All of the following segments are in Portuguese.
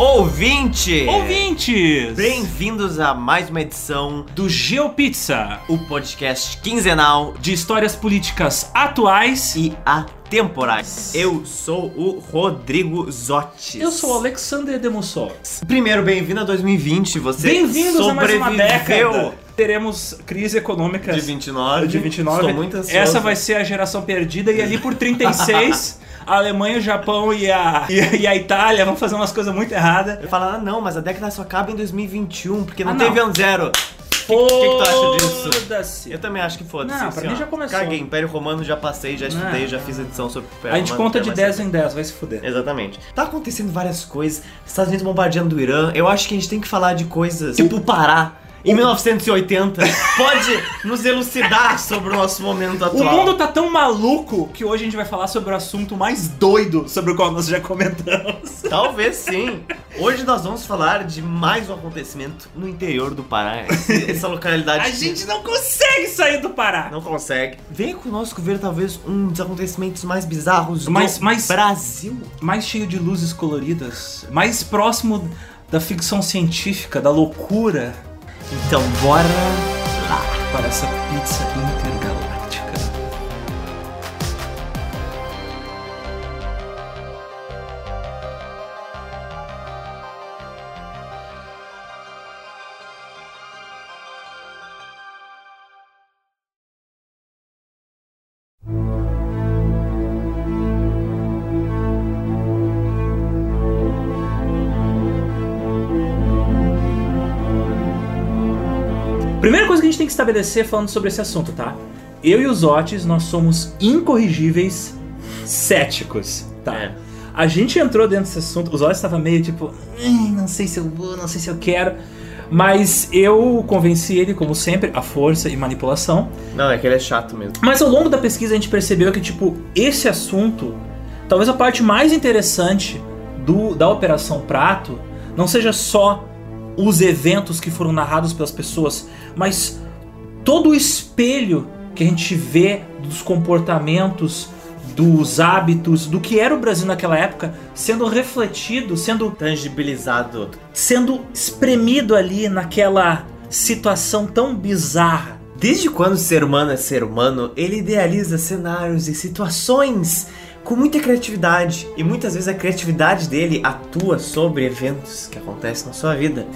ouvinte! Ouvintes! Bem-vindos a mais uma edição do GeoPizza, o podcast quinzenal de histórias políticas atuais e atemporais. Eu sou o Rodrigo Zotti. Eu sou o Alexander Demussol. Primeiro, bem-vindo a 2020. Você Bem-vindos a mais uma sobreviveu década. Teremos crise econômica de 29. de 29. Estou muito ansioso. Essa vai ser a geração perdida e ali por 36 a Alemanha, o Japão e a, e, a- Itália vão fazer umas coisas muito erradas. Eu falo, ah, não, mas a década só acaba em 2021, porque não Ah, teve não. ano zero. O que, que tu acha disso? Eu também acho que foda-se. Não, pra mim já começou. Caguei, Império Romano já passei, já estudei, Não, já fiz edição sobre o Império A gente Romano, conta de mais 10 saber. em 10, vai se fuder. Exatamente. Tá acontecendo várias coisas. Estados Unidos bombardeando o Irã. Eu acho que a gente tem que falar de coisas tipo o Pará. Em 1980, pode nos elucidar sobre o nosso momento O atual. mundo tá tão maluco que hoje a gente vai falar sobre o assunto mais doido sobre o qual nós já comentamos. Talvez sim. Hoje nós vamos falar de mais um acontecimento no interior do Pará. Essa localidade A gente não consegue sair do Pará. não consegue. Venha conosco ver talvez um dos acontecimentos mais bizarros Mais- do mais- Brasil. Mais cheio de luzes coloridas, mais próximo da ficção científica, da loucura, Então bora lá. para essa pizza intergaláctica. Estabelecer falando sobre esse assunto, tá? Eu e os Otis, nós somos incorrigíveis céticos, tá? É. A gente entrou dentro desse assunto, os Otis estava meio tipo, "Hum, não sei se eu vou, não sei se eu quero. Mas eu convenci ele, como sempre, a força e manipulação. Não, é que ele é chato mesmo. Mas ao longo da pesquisa a gente percebeu que, tipo, esse assunto, talvez a parte mais interessante do, da Operação Prato, não seja só os eventos que foram narrados pelas pessoas, mas todo o espelho que a gente vê dos comportamentos, dos hábitos, do que era o Brasil naquela época, sendo refletido, sendo Tangibilizado. sendo espremido ali naquela situação tão bizarra. Desde quando o ser humano é ser humano, ele idealiza cenários e situações com muita criatividade. E muitas vezes a criatividade dele atua sobre eventos que acontecem na sua vida.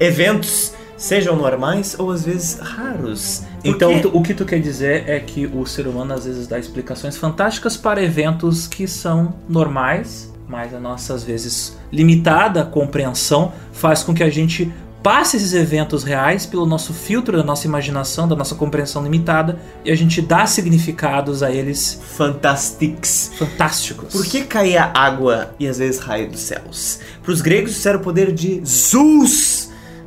Eventos sejam normais ou às vezes raros. Então, Porque- tu- o que tu quer dizer é que o ser humano às vezes dá explicações fantásticas para eventos que são normais, mas a nossa, às vezes, limitada compreensão faz com que a gente passe esses eventos reais pelo nosso filtro da nossa imaginação, da nossa compreensão limitada, e a gente dá significados a eles Fantastics. fantásticos. Por que caía água e às vezes raio dos céus? Para os gregos isso era o poder de Zeus,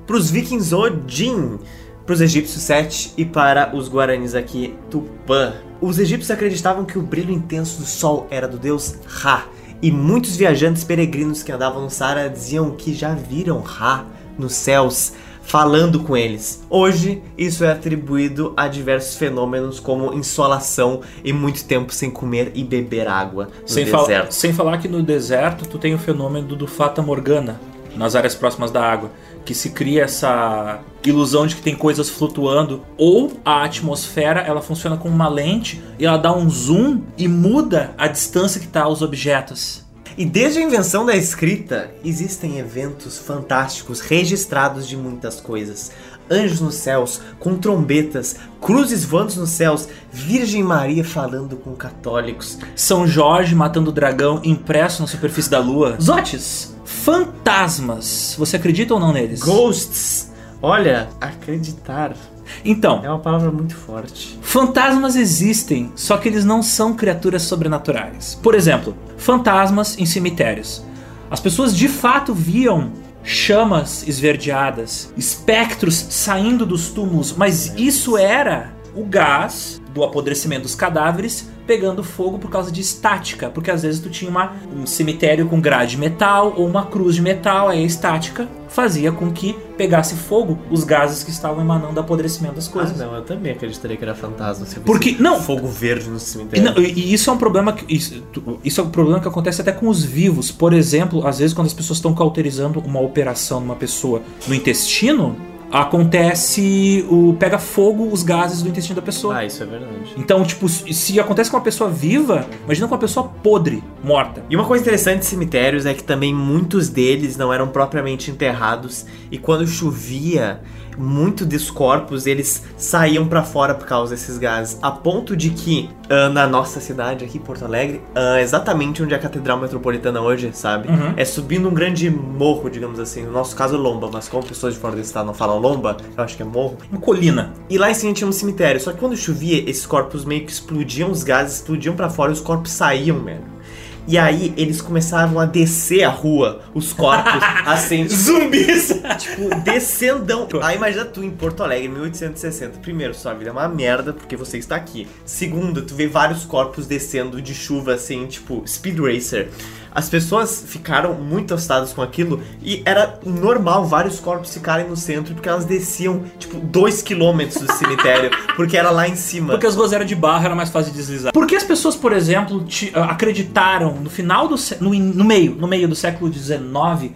para os vikings Odin, para os egípcios Sete e para os guaranis aqui Tupã. Os egípcios acreditavam que o brilho intenso do sol era do deus Ra, e muitos viajantes peregrinos que andavam no Saara diziam que já viram Ra nos céus falando com eles. Hoje, isso é atribuído a diversos fenômenos como insolação e muito tempo sem comer e beber água no Sem, fal- deserto. sem falar que no deserto tu tem o fenômeno do Fata Morgana, nas áreas próximas da água, que se cria essa ilusão de que tem coisas flutuando, ou a atmosfera ela funciona como uma lente e ela dá um zoom e muda a distância que está os objetos. E desde a invenção da escrita, existem eventos fantásticos registrados de muitas coisas. Anjos nos céus, com trombetas, cruzes voando nos céus, Virgem Maria falando com católicos. São Jorge matando o dragão impresso na superfície da lua. Zotes, fantasmas, você acredita ou não neles? Ghosts! Olha, acreditar Então, é uma palavra muito forte. Fantasmas existem, só que eles não são criaturas sobrenaturais. Por exemplo, fantasmas em cemitérios. As pessoas de fato viam chamas esverdeadas, espectros saindo dos túmulos, mas isso era o gás do apodrecimento dos cadáveres pegando fogo por causa de estática, porque às vezes tu tinha uma, um cemitério com grade de metal ou uma cruz de metal, aí a estática fazia com que pegasse fogo os gases que estavam emanando do apodrecimento das coisas. Ah, não, eu também acreditaria que era fantasma. Se Porque- não. Fogo verde no cemitério. não, e- isso é um problema que isso, isso é um problema que acontece até com os vivos. Por exemplo, às vezes quando as pessoas estão cauterizando uma operação numa pessoa no intestino, acontece o pega fogo os gases do intestino da pessoa. Ah, isso é verdade. Então, tipo, se acontece com uma pessoa viva, imagina com uma pessoa podre, morta. E uma coisa interessante de cemitérios é que também muitos deles não eram propriamente enterrados e quando chovia, muito dos corpos eles saíam pra fora por causa desses gases, a ponto de que ah, na nossa cidade aqui, Porto Alegre, ah, exatamente onde é a Catedral Metropolitana hoje, sabe? Uhum. É subindo um grande morro, digamos assim. No nosso caso, lomba, mas como pessoas de fora do estado não falam lomba, eu acho que é morro. Uma colina. E lá em cima tinha um cemitério. Só que quando chovia, esses corpos meio que explodiam, os gases explodiam pra fora e os corpos saíam, mano. E aí eles começavam a descer a rua, os corpos, assim, tipo, Zumbis! tipo, descendão. Aí imagina tu em Porto Alegre, 1860. Primeiro, sua vida é uma merda porque você está aqui. Segundo, tu vê vários corpos descendo de chuva, assim, tipo, Speed Racer. As pessoas ficaram muito assustadas com aquilo e era normal vários corpos ficarem no centro porque elas desciam, tipo, dois quilômetros do cemitério, porque era lá em cima. Porque as ruas eram de barro, era mais fácil de deslizar. Por que as pessoas, por exemplo, ti- ah, acreditaram no final do no, no meio, no meio do século XIX,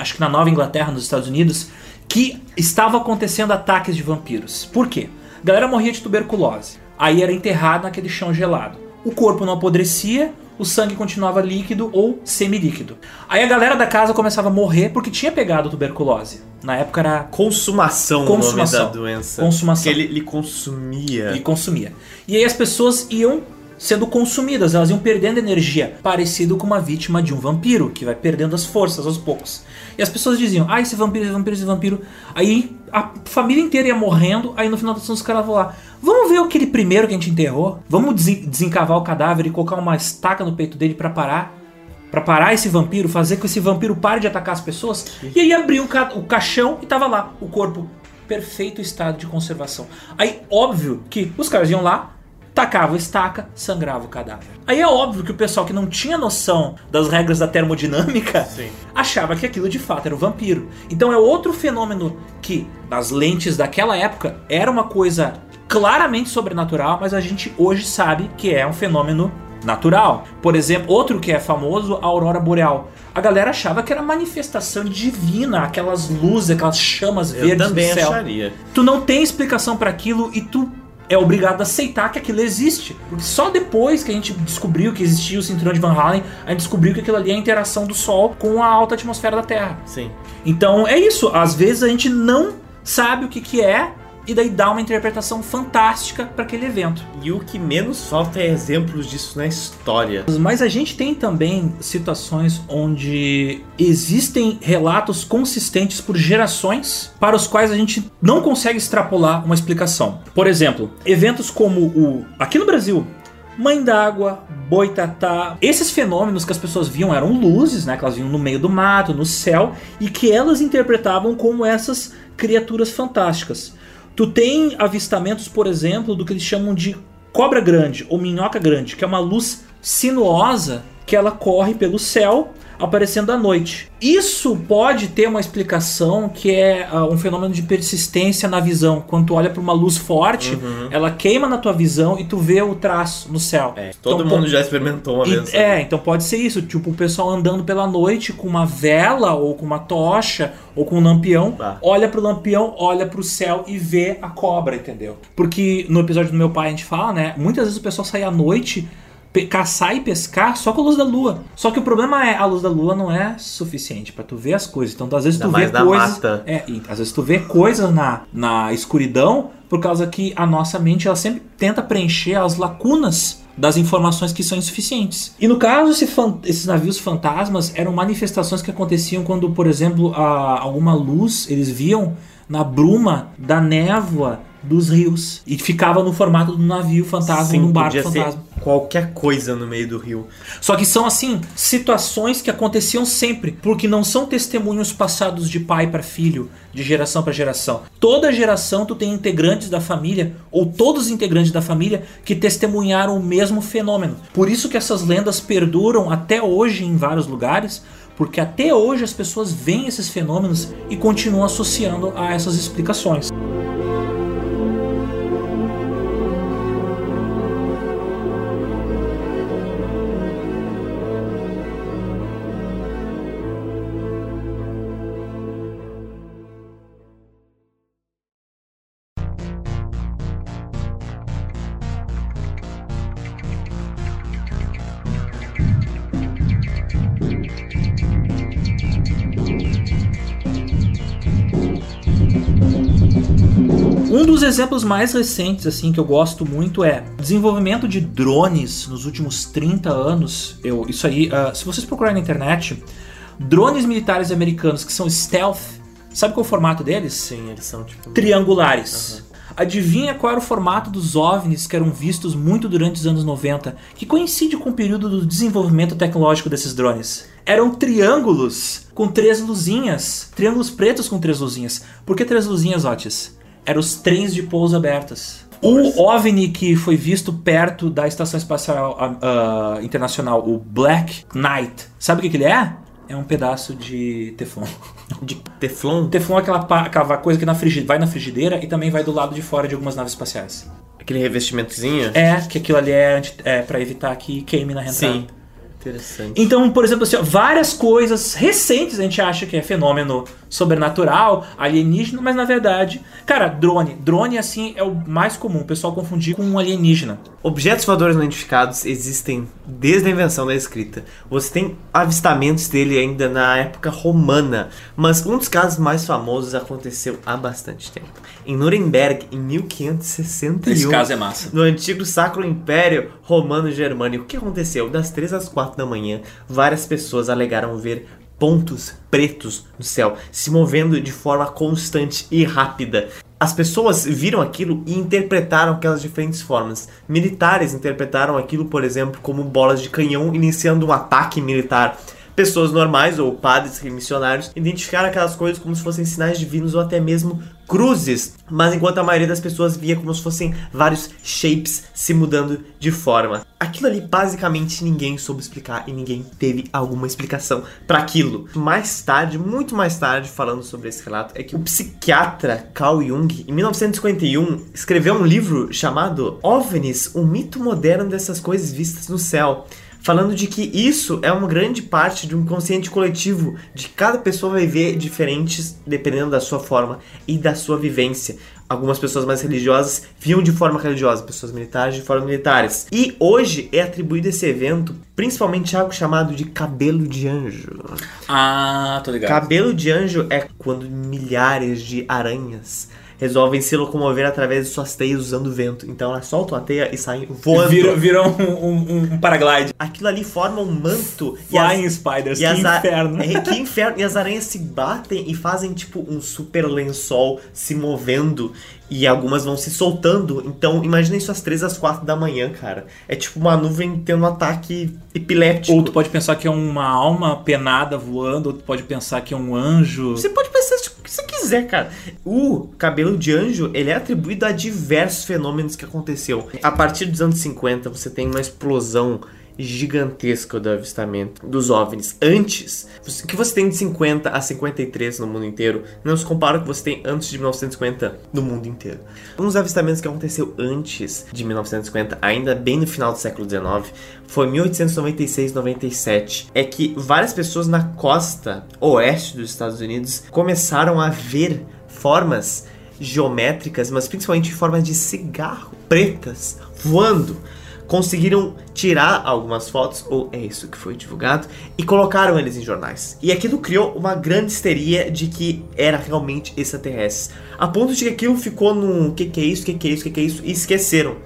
acho que na Nova Inglaterra, nos Estados Unidos, que estava acontecendo ataques de vampiros? Por quê? A galera morria de tuberculose. Aí era enterrado naquele chão gelado. O corpo não apodrecia, o sangue continuava líquido ou semilíquido. Aí a galera da casa começava a morrer porque tinha pegado tuberculose. Na época era Consumação, Consumação. o nome da doença. Consumação. Que ele, ele consumia. e consumia. E aí as pessoas iam sendo consumidas, elas iam perdendo energia, parecido com uma vítima de um vampiro, que vai perdendo as forças aos poucos. E as pessoas diziam, ah, esse vampiro, esse vampiro, esse vampiro. Aí a família inteira ia morrendo, aí no final das contas os caras vão lá, vamos ver aquele primeiro que a gente enterrou, vamos desen- desencavar o cadáver e colocar uma estaca no peito dele pra parar. Pra parar esse vampiro, fazer com que esse vampiro pare de atacar as pessoas. E aí abriu o, ca- o caixão e tava lá, o corpo perfeito estado de conservação. Aí, óbvio que os caras iam lá, tacavam estaca, sangrava o cadáver. Aí é óbvio que o pessoal que não tinha noção das regras da termodinâmica Sim. achava que aquilo de fato era um vampiro. Então é outro fenômeno que, nas lentes daquela época, era uma coisa claramente sobrenatural, mas a gente hoje sabe que é um fenômeno natural. Por exemplo, outro que é famoso, a aurora boreal. A galera achava que era manifestação divina, aquelas luzes, aquelas chamas Eu verdes também do céu. acharia. Tu não tem explicação pra aquilo e tu é obrigado a aceitar que aquilo existe. Porque só depois que a gente descobriu que existia o cinturão de Van Halen, a gente descobriu que aquilo ali é a interação do Sol com a alta atmosfera da Terra. Sim. Então é isso, às vezes a gente não sabe o que, que é e daí dá uma interpretação fantástica pra aquele evento. E o que menos falta é exemplos disso na história. Mas a gente tem também situações onde existem relatos consistentes por gerações para os quais a gente não consegue extrapolar uma explicação. Por exemplo, eventos como o aqui no Brasil, Mãe d'água, boitatá, esses fenômenos que as pessoas viam eram luzes, né, que elas viam no meio do mato, no céu, e que elas interpretavam como essas criaturas fantásticas. Tu tem avistamentos, por exemplo, do que eles chamam de cobra grande ou minhoca grande, que é uma luz sinuosa que ela corre pelo céu aparecendo à noite. Isso pode ter uma explicação que é ah, um fenômeno de persistência na visão. Quando tu olha para uma luz forte, ela queima na tua visão e tu vê o traço no céu. É, todo Então, mundo já experimentou uma vez. é, então pode ser isso, tipo, o pessoal andando pela noite com uma vela ou com uma tocha ou com um lampião, Tá. olha pro lampião, olha pro céu e vê a cobra, entendeu? Porque no episódio do meu pai a gente fala, né, muitas vezes o pessoal sai à noite caçar e pescar só com a luz da lua. Só que o problema é a luz da lua não é suficiente pra tu ver as coisas. Então às vezes Ainda tu vê coisas, mata. é, e às vezes tu vê coisas na, na escuridão por causa que a nossa mente ela sempre tenta preencher as lacunas das informações que são insuficientes. E no caso, esse esses navios fantasmas eram manifestações que aconteciam quando, por exemplo, a- alguma luz eles viam na bruma da névoa dos rios. E ficava no formato do navio fantasma, Sim, num barco podia ser fantasma. qualquer coisa no meio do rio. Só que são assim, situações que aconteciam sempre, porque não são testemunhos passados de pai para filho, de geração para geração. Toda geração tu tem integrantes da família ou todos os integrantes da família que testemunharam o mesmo fenômeno. Por isso que essas lendas perduram até hoje em vários lugares, porque até hoje as pessoas veem esses fenômenos e continuam associando a essas explicações. Exemplos mais recentes, assim, que eu gosto muito é desenvolvimento de drones nos últimos 30 anos. Eu, isso aí, ah, se vocês procurarem na internet, drones militares americanos que são stealth, sabe qual é o formato deles? Sim, eles são tipo. Triangulares. Adivinha qual era o formato dos OVNIs que eram vistos muito durante os anos 90, que coincide com o período do desenvolvimento tecnológico desses drones? Eram triângulos com três luzinhas, triângulos pretos com três luzinhas. Por que três luzinhas, Otis? Eram os trens de pouso abertas. O OVNI que foi visto perto da Estação Espacial ah, Internacional, o Black Knight, sabe o que, que ele é? É um pedaço de Teflon. De Teflon? Teflon é aquela, aquela coisa que na vai na frigideira e também vai do lado de fora de algumas naves espaciais. Aquele revestimentozinho? É, que aquilo ali é, é para evitar que queime na reentrada. Sim. Interessante. Então, por exemplo, assim, ó, várias coisas recentes a gente acha que é fenômeno sobrenatural, alienígena, mas na verdade, cara, drone. Drone, assim, é o mais comum, o pessoal confundir com um alienígena. Objetos voadores não identificados existem desde a invenção da escrita. Você tem avistamentos dele ainda na época romana, mas um dos casos mais famosos aconteceu há bastante tempo. Em Nuremberg, em 1561. Esse caso é massa. No antigo Sacro Império Romano-Germânico, o que aconteceu? Das 3 às 4 da manhã, várias pessoas alegaram ver pontos pretos no céu se movendo de forma constante e rápida. As pessoas viram aquilo e interpretaram aquelas diferentes formas. Militares interpretaram aquilo, por exemplo, como bolas de canhão iniciando um ataque militar. Pessoas normais ou padres missionários identificaram aquelas coisas como se fossem sinais divinos ou até mesmo cruzes, mas enquanto a maioria das pessoas via como se fossem vários shapes se mudando de forma. Aquilo ali basicamente ninguém soube explicar e ninguém teve alguma explicação para aquilo. Mais tarde, muito mais tarde, falando sobre esse relato, é que o psiquiatra Carl Jung, em 1951, escreveu um livro chamado OVNIs, um mito moderno dessas coisas vistas no céu falando de que isso é uma grande parte de um consciente coletivo, de cada pessoa vai ver diferentes dependendo da sua forma e da sua vivência. Algumas pessoas mais religiosas viam de forma religiosa, pessoas militares de forma militares. E hoje é atribuído esse evento principalmente algo chamado de cabelo de anjo. Ah, tô ligado. Cabelo de anjo é quando milhares de aranhas resolvem se locomover através de suas teias usando vento. Então elas soltam a teia e saem voando. Viram, viram um, um, um paraglide. Aquilo ali forma um manto e as- Flying Spiders, e que inferno. É, que inferno. E as aranhas se batem e fazem tipo um super lençol se movendo. E algumas vão se soltando. Então, imagina isso às 3 às 4 da manhã, cara. É tipo uma nuvem tendo um ataque epiléptico. Ou tu pode pensar que é uma alma penada voando, ou tu pode pensar que é um anjo. Você pode pensar tipo, você quiser, cara. O cabelo de anjo, ele é atribuído a diversos fenômenos que aconteceu. A partir dos anos 50, você tem uma explosão gigantesca do avistamento dos OVNIs. Antes, o que você tem de 50 a 53 no mundo inteiro não se compara com o que você tem antes de 1950 no mundo inteiro. Um dos avistamentos que aconteceu antes de 1950, ainda bem no final do século 19, foi 1896-97. É que várias pessoas na costa oeste dos Estados Unidos começaram a ver formas geométricas, mas principalmente formas de cigarro pretas voando. Conseguiram tirar algumas fotos, ou é isso que foi divulgado, e colocaram eles em jornais. E aquilo criou uma grande histeria de que era realmente extraterrestres. A ponto de que aquilo ficou no que que é isso, que que é isso, que que é isso, e esqueceram.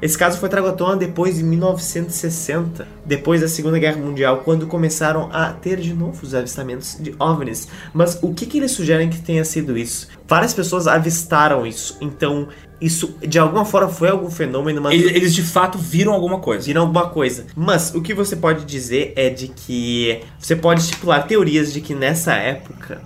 Esse caso foi trago à tona depois de 1960, depois da Segunda Guerra Mundial, quando começaram a ter de novo os avistamentos de OVNIs. Mas o que, que eles sugerem que tenha sido isso? Várias pessoas avistaram isso, então isso de alguma forma foi algum fenômeno, mas Eles, eles de fato viram alguma coisa. viram alguma coisa. Mas o que você pode dizer é de que você pode estipular teorias de que nessa época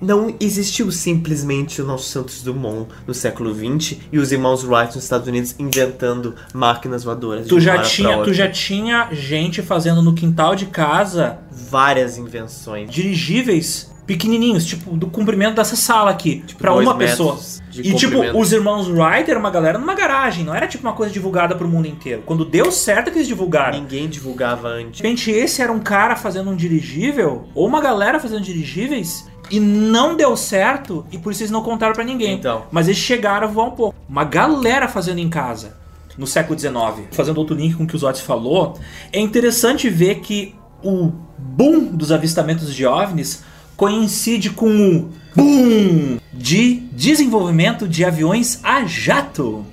não existiu simplesmente o nosso Santos Dumont no século XX e os irmãos Wright nos Estados Unidos inventando máquinas voadoras. Tu já, tinha, tu já tinha gente fazendo no quintal de casa várias invenções. dirigíveis pequenininhos, tipo, do comprimento dessa sala aqui, pra dois uma pessoa. E tipo, os irmãos Wright era uma galera numa garagem, não era tipo uma coisa divulgada pro mundo inteiro. Quando deu certo que eles divulgaram. Ninguém divulgava antes. De repente, esse era um cara fazendo um dirigível, ou uma galera fazendo dirigíveis, e não deu certo, e por isso eles não contaram pra ninguém. Então. Mas eles chegaram a voar um pouco. Uma galera fazendo em casa, no século XIX. Fazendo outro link com o que o Zotes falou, é interessante ver que o boom dos avistamentos de OVNIs coincide com o boom de desenvolvimento de aviões a jato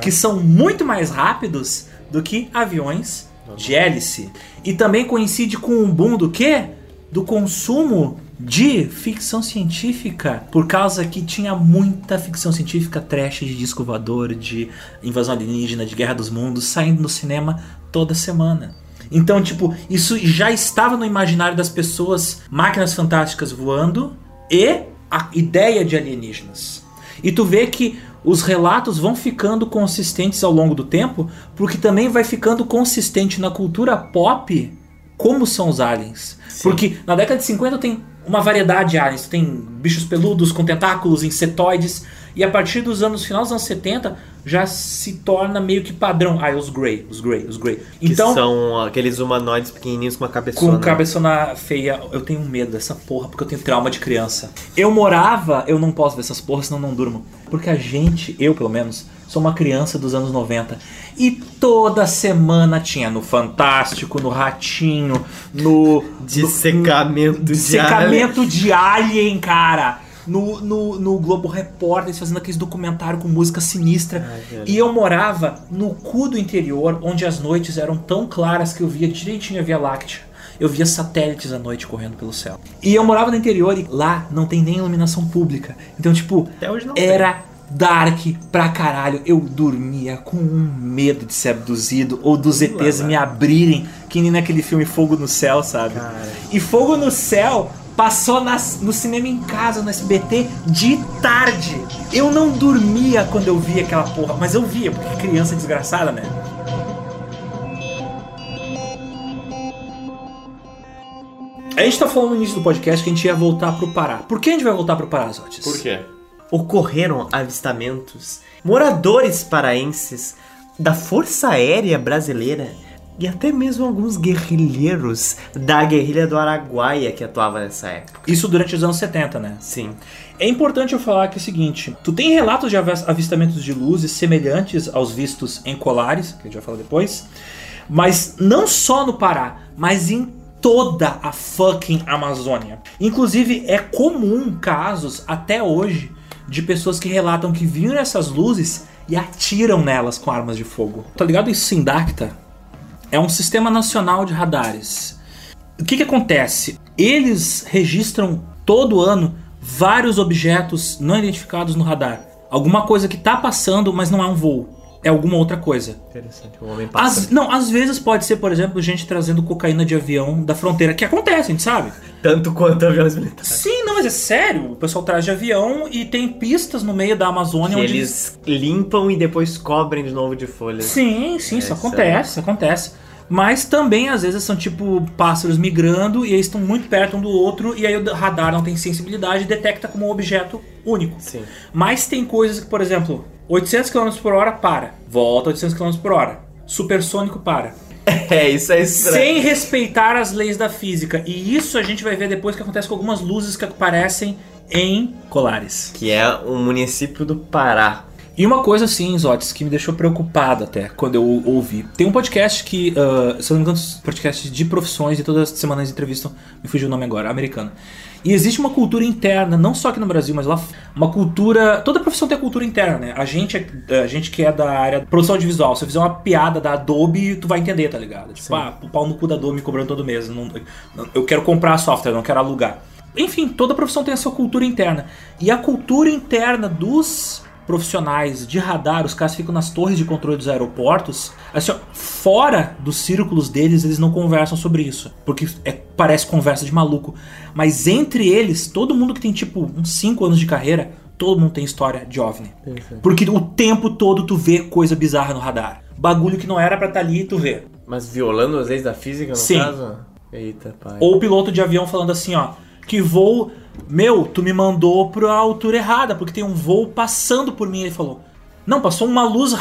que são muito mais rápidos do que aviões de hélice. E também coincide com um boom do quê? Do consumo de ficção científica, por causa que tinha muita ficção científica trash de disco voador, de invasão alienígena, de guerra dos mundos, saindo no cinema toda semana. Então, tipo, isso já estava no imaginário das pessoas, máquinas fantásticas voando e a ideia de alienígenas. E tu vê que os relatos vão ficando consistentes ao longo do tempo, porque também vai ficando consistente na cultura pop como são os aliens. Porque na década de 50 tem uma variedade de aliens, tem bichos peludos com tentáculos, insetoides, e a partir dos anos final dos anos 70 já se torna meio que padrão. Ah, os Grey, os Grey, os Grey. Que Então, são aqueles humanoides pequenininhos com uma cabeçona. com cabeçona feia, eu tenho medo dessa porra, porque eu tenho trauma de criança. Eu morava, eu não posso ver essas porras, senão não durmo. Porque a gente, eu pelo menos, sou uma criança dos anos 90. E toda semana tinha no Fantástico, no Ratinho, no. Dissecamento no, de Dissecamento de Alien, cara. No, no, no Globo Repórter, eles fazendo aqueles documentário com música sinistra. Ai, e eu morava no cu do interior, onde as noites eram tão claras que eu via direitinho a Via Láctea. Eu via satélites à noite correndo pelo céu. E eu morava no interior e lá não tem nem iluminação pública. Então, tipo, Até hoje não era dark pra caralho. Eu dormia com um medo de ser abduzido ou dos ETs me abrirem, que nem naquele filme Fogo no Céu, sabe? Cara. E Fogo no Céu passou nas- no cinema em casa, no SBT, de tarde. Eu não dormia quando eu via aquela porra, mas eu via, porque criança é desgraçada, né? A gente tá falando no início do podcast que a gente ia voltar pro Pará. Por que a gente vai voltar pro Pará, Zotis? Por quê? Ocorreram avistamentos, moradores paraenses da Força Aérea Brasileira e até mesmo alguns guerrilheiros da guerrilha do Araguaia que atuava nessa época. Isso durante os anos 70, né? Sim. É importante eu falar que é o seguinte: tu tem relatos de avis- avistamentos de luzes semelhantes aos vistos em Colares, que a gente vai falar depois, mas não só no Pará, mas em toda a fucking Amazônia. Inclusive, é comum casos até hoje de pessoas que relatam que viram essas luzes e atiram nelas com armas de fogo. Tá ligado? Isso Sindacta é um sistema nacional de radares. O que, que acontece? Eles registram todo ano vários objetos não identificados no radar. Alguma coisa que tá passando, mas não é um voo. É alguma outra coisa. Interessante, o homem passa. não, às vezes pode ser, por exemplo, gente trazendo cocaína de avião da fronteira, que acontece, a gente sabe. Tanto quanto aviões militares. Sim, não, mas é sério. O pessoal traz de avião e tem pistas no meio da Amazônia Que onde eles limpam e depois cobrem de novo de folhas. Sim, sim, isso É, acontece, isso acontece. Mas também às vezes são tipo pássaros migrando e eles estão muito perto um do outro e aí o radar não tem sensibilidade e detecta como um objeto único. Sim. Mas tem coisas que, por exemplo, 800 km por hora para, volta 800 km por hora, supersônico para. É, isso é estranho. Sem respeitar as leis da física. E isso a gente vai ver depois que acontece com algumas luzes que aparecem em Colares. Que é um município do Pará. E uma coisa assim, Zotes, que me deixou preocupado até quando eu ouvi. Tem um podcast que, ah, se eu não me engano, podcast de profissões e todas as semanas entrevistam, me fugiu o nome agora, americano. E existe uma cultura interna, não só aqui no Brasil, mas lá uma cultura. Toda profissão tem cultura interna, né? A gente, é- a gente que é da área de produção audiovisual, se eu fizer uma piada da Adobe, tu vai entender, tá ligado? Tipo, ah, o pau no cu da Adobe me cobrando todo mês. Não- eu quero comprar software, não quero alugar. Enfim, toda profissão tem a sua cultura interna. E a cultura interna dos profissionais de radar, os caras ficam nas torres de controle dos aeroportos, assim, ó, fora dos círculos deles, eles não conversam sobre isso, porque é, parece conversa de maluco. Mas entre eles, todo mundo que tem tipo uns 5 anos de carreira, todo mundo tem história de OVNI. Perfeito. Porque o tempo todo tu vê coisa bizarra no radar. Bagulho que não era pra estar ali, tu vê. Mas violando as leis da física, no Sim. caso? Eita, pai. Ou o piloto de avião falando assim, ó, que voo, meu, tu me mandou pra altura errada, porque tem um voo passando por mim. Ele falou, não, passou uma luz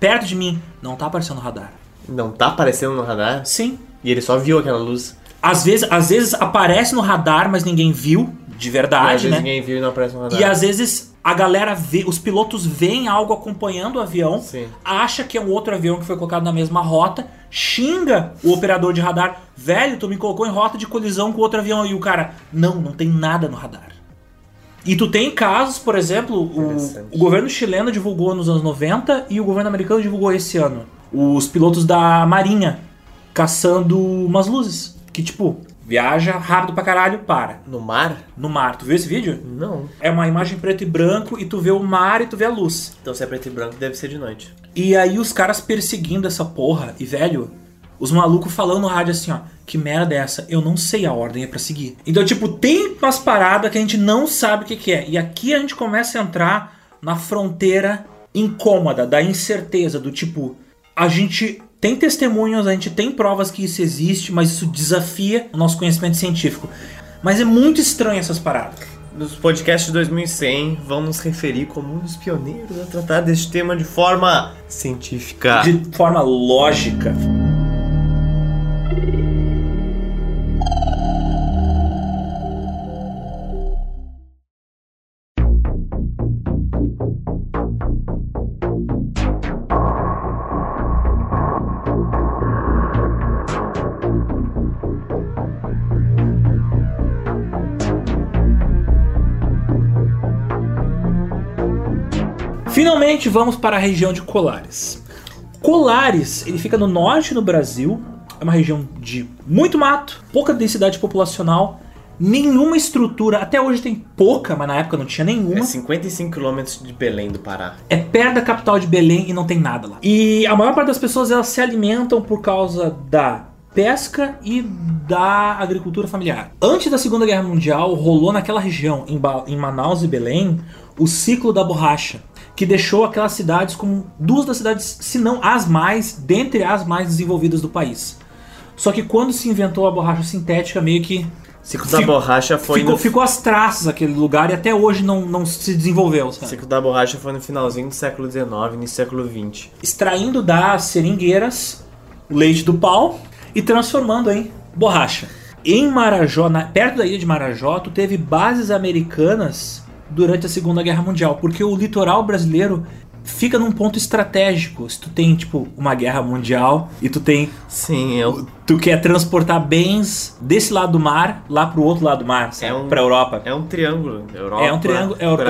perto de mim. Não tá aparecendo no radar. Não tá aparecendo no radar? Sim. E ele só viu aquela luz. Às vezes, às vezes aparece no radar, mas ninguém viu, de e às verdade, vezes né? ninguém viu e não aparece no radar. E às vezes a galera vê, os pilotos veem algo acompanhando o avião, Sim. acha que é um outro avião que foi colocado na mesma rota, xinga o operador de radar, velho, tu me colocou em rota de colisão com outro avião e o cara, não, não tem nada no radar. E tu tem casos, por exemplo, o, o governo chileno divulgou nos anos 90 e o governo americano divulgou esse ano. Os pilotos da Marinha caçando umas luzes. Que tipo, viaja rápido pra caralho, para. No mar? No mar. Tu viu esse vídeo? Não. É uma imagem preto e branco e tu vê o mar e tu vê a luz. Então se é preto e branco, deve ser de noite. E aí os caras perseguindo essa porra. E velho, os malucos falando no rádio assim, ó. Que merda é essa? Eu não sei a ordem é pra seguir. Então, tipo, tem umas paradas que a gente não sabe o que, que é. E aqui a gente começa a entrar na fronteira incômoda, da incerteza, do tipo, a gente tem testemunhos, a gente tem provas que isso existe, mas isso desafia o nosso conhecimento científico. Mas é muito estranho essas paradas. Nos podcasts de 2100, vão nos referir como um dos pioneiros a tratar deste tema de forma científica. de forma lógica. Finalmente vamos para a região de Colares. Colares, ele fica no norte do Brasil, é uma região de muito mato, pouca densidade populacional, nenhuma estrutura, até hoje tem pouca, mas na época não tinha nenhuma. É 55 quilômetros de Belém do Pará. É perto da capital de Belém e não tem nada lá. E a maior parte das pessoas elas se alimentam por causa da pesca e da agricultura familiar. Antes da Segunda Guerra Mundial, rolou naquela região, em, Ba- em Manaus e Belém, o ciclo da borracha, que deixou aquelas cidades como duas das cidades, se não as mais, dentre as mais desenvolvidas do país. Só que quando se inventou a borracha sintética, meio que Ciclo da borracha foi ficou, no... ficou as traças aquele lugar e até hoje não, não se desenvolveu. sabe? Ciclo da borracha foi no finalzinho do século XIX, do século XX. extraindo das seringueiras o leite do pau e transformando em borracha. Em Marajó, na- perto da ilha de Marajó, tu teve bases americanas durante a Segunda Guerra Mundial, porque o litoral brasileiro fica num ponto estratégico. Se tu tem tipo uma guerra mundial e tu tem Sim, eu... tu quer transportar bens desse lado do mar lá pro outro lado do mar, sabe? É um- pra Europa. é um triângulo. Europa, É um triângulo. É, Brasil, Europa,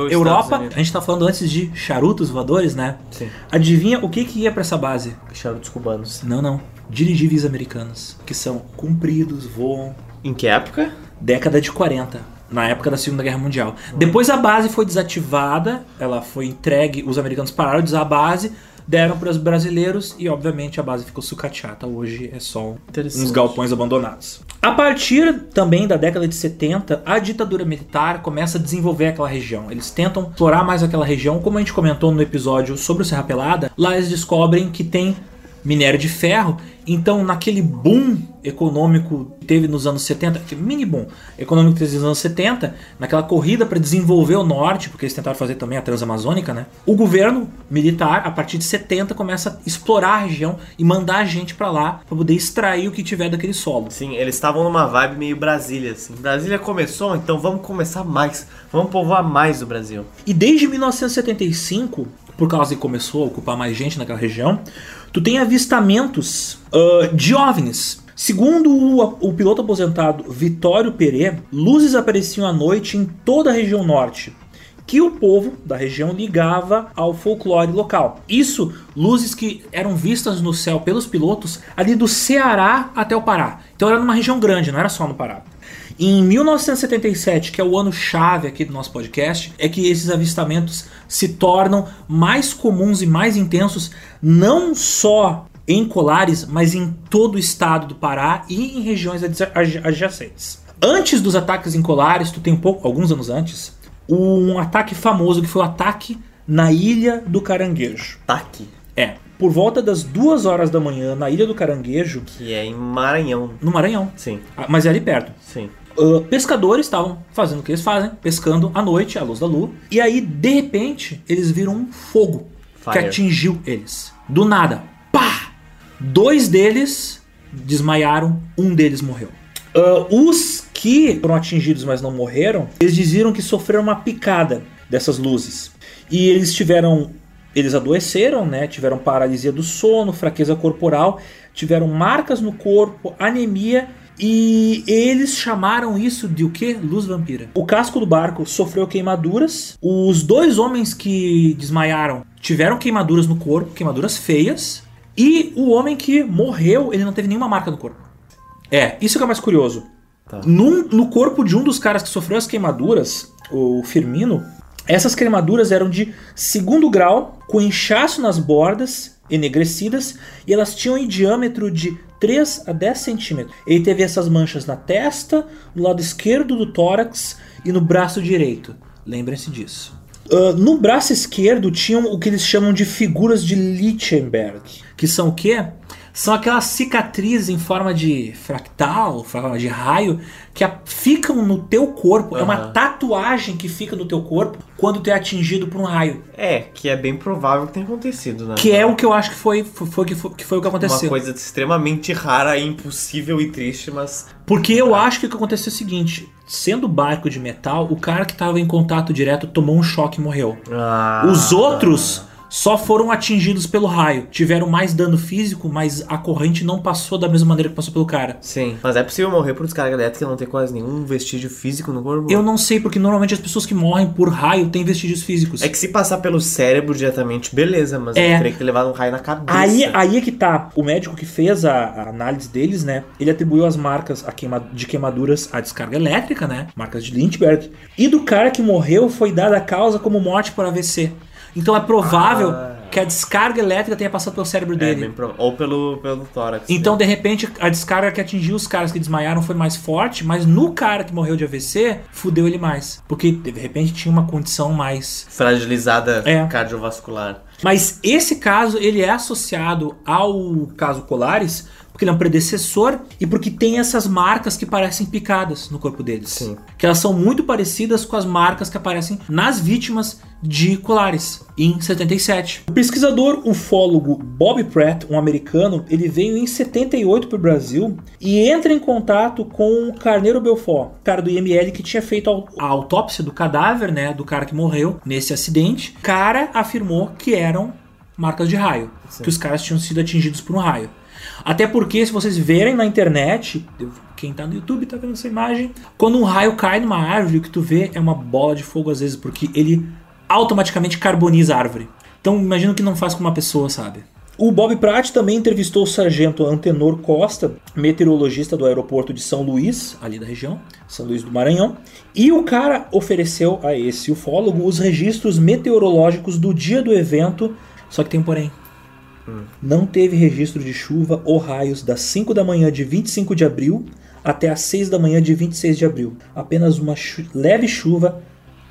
Estados Europa. Unidos. A gente tá falando antes de charutos voadores, né? Sim. Adivinha o que que ia pra essa base? Charutos cubanos. Não, não. Dirigíveis americanos, que são compridos, voam. Em que época? Década de 40, na época da Segunda Guerra Mundial. Depois a base foi desativada, ela foi entregue, os americanos pararam de usar a base, deram para os brasileiros e, obviamente, a base ficou sucateada. Hoje é só uns galpões abandonados. A partir também da década de 70, a ditadura militar começa a desenvolver aquela região. Eles tentam explorar mais aquela região, como a gente comentou no episódio sobre o Serra Pelada. Lá eles descobrem que tem minério de ferro. Então, naquele boom econômico que teve nos anos 70, que mini boom econômico que teve nos anos 70, naquela corrida para desenvolver o norte, porque eles tentaram fazer também a Transamazônica, né? O governo militar, a partir de 70, começa a explorar a região e mandar gente para lá para poder extrair o que tiver daquele solo. Sim, eles estavam numa vibe meio Brasília, assim. Brasília começou, então vamos começar mais. Vamos povoar mais o Brasil. E desde 1975, por causa que começou a ocupar mais gente naquela região, tu tem avistamentos ah, de OVNIs. Segundo o, o piloto aposentado Vitório Perê, luzes apareciam à noite em toda a região norte, que o povo da região ligava ao folclore local. Isso, luzes que eram vistas no céu pelos pilotos ali do Ceará até o Pará. Então era numa região grande, não era só no Pará. Em 1977, que é o ano chave aqui do nosso podcast, é que esses avistamentos se tornam mais comuns e mais intensos, não só em Colares, mas em todo o estado do Pará e em regiões adjacentes. Antes dos ataques em Colares, tu tem um pouco, alguns anos antes, um ataque famoso que foi o ataque na Ilha do Caranguejo. Ataque? É. Por volta das duas horas da manhã, na Ilha do Caranguejo. Que é em Maranhão. No Maranhão. Sim. Ah, mas é ali perto. Sim. Uh, pescadores estavam fazendo o que eles fazem, pescando à noite, à luz da lua. E aí, de repente, eles viram um fogo Fire. que atingiu eles. Do nada. Pá! Dois deles desmaiaram, um deles morreu. Uh, os que foram atingidos, mas não morreram, eles diziam que sofreram uma picada dessas luzes. E eles tiveram. Eles adoeceram, né? Tiveram paralisia do sono, fraqueza corporal, tiveram marcas no corpo, anemia e eles chamaram isso de o que? Luz vampira. O casco do barco sofreu queimaduras. Os dois homens que desmaiaram tiveram queimaduras no corpo, queimaduras feias. E o homem que morreu, ele não teve nenhuma marca no corpo. É, isso que é mais curioso. Tá. Num- no corpo de um dos caras que sofreu as queimaduras, o Firmino, essas queimaduras eram de segundo grau, com inchaço nas bordas, enegrecidas, e elas tinham em diâmetro de 3 a 10 centímetros. Ele teve essas manchas na testa, no lado esquerdo do tórax e no braço direito. Lembrem-se disso. Ah, no braço esquerdo tinham o que eles chamam de figuras de Lichtenberg, que são o quê? São aquelas cicatrizes em forma de fractal, forma de raio, que ficam no teu corpo. É uma tatuagem que fica no teu corpo quando tu é atingido por um raio. É, que é bem provável que tenha acontecido, né? Que é o que eu acho que foi, foi, que foi, que foi o que Uma aconteceu. coisa extremamente rara, impossível e triste, mas. Porque eu acho que o que aconteceu é o seguinte: sendo barco de metal, o cara que estava em contato direto tomou um choque e morreu. Ah, Os outros só foram atingidos pelo raio. Tiveram mais dano físico, mas a corrente não passou da mesma maneira que passou pelo cara. Sim. Mas é possível morrer por descarga elétrica e não ter quase nenhum vestígio físico no corpo? Eu não sei, porque normalmente as pessoas que morrem por raio têm vestígios físicos. É que se passar pelo cérebro diretamente, beleza, mas É. eu teria que ter levado um raio na cabeça. Aí, aí é que tá. O médico que fez a, a análise deles, né? Ele atribuiu as marcas queima- de queimaduras à descarga elétrica, né? Marcas de Lindbergh. E do cara que morreu foi dada a causa como morte por AVC. Então é provável Ah. que a descarga elétrica tenha passado pelo cérebro É, dele. bem prova- Ou pelo, pelo tórax. Então, de repente, a descarga que atingiu os caras que desmaiaram foi mais forte, mas no cara que morreu de AVC, fudeu ele mais. Porque, de repente, tinha uma condição mais. Fragilizada É. cardiovascular. Mas esse caso, ele é associado ao caso Colares, porque ele é um predecessor e porque tem essas marcas que parecem picadas no corpo deles. Sim. Que elas são muito parecidas com as marcas que aparecem nas vítimas de Colares, em 77. O pesquisador ufólogo Bob Pratt, um americano, ele veio em 78 para o Brasil e entra em contato com o Carneiro Belfort, cara do IML que tinha feito a autópsia do cadáver, né, do cara que morreu nesse acidente. O cara afirmou que eram marcas de raio, que os caras tinham sido atingidos por um raio. Até porque, se vocês verem na internet, quem tá no YouTube tá vendo essa imagem, quando um raio cai numa árvore, o que tu vê é uma bola de fogo às vezes, porque ele automaticamente carboniza a árvore. Então, imagina o que não faz com uma pessoa, sabe? O Bob Pratt também entrevistou o sargento Antenor Costa, meteorologista do aeroporto de São Luís, ali da região, São Luís do Maranhão, e o cara ofereceu a esse ufólogo os registros meteorológicos do dia do evento, só que tem um porém. Não teve registro de chuva ou raios das 5 da manhã de 25 de abril até as 6 da manhã de 26 de abril. Apenas uma chu- leve chuva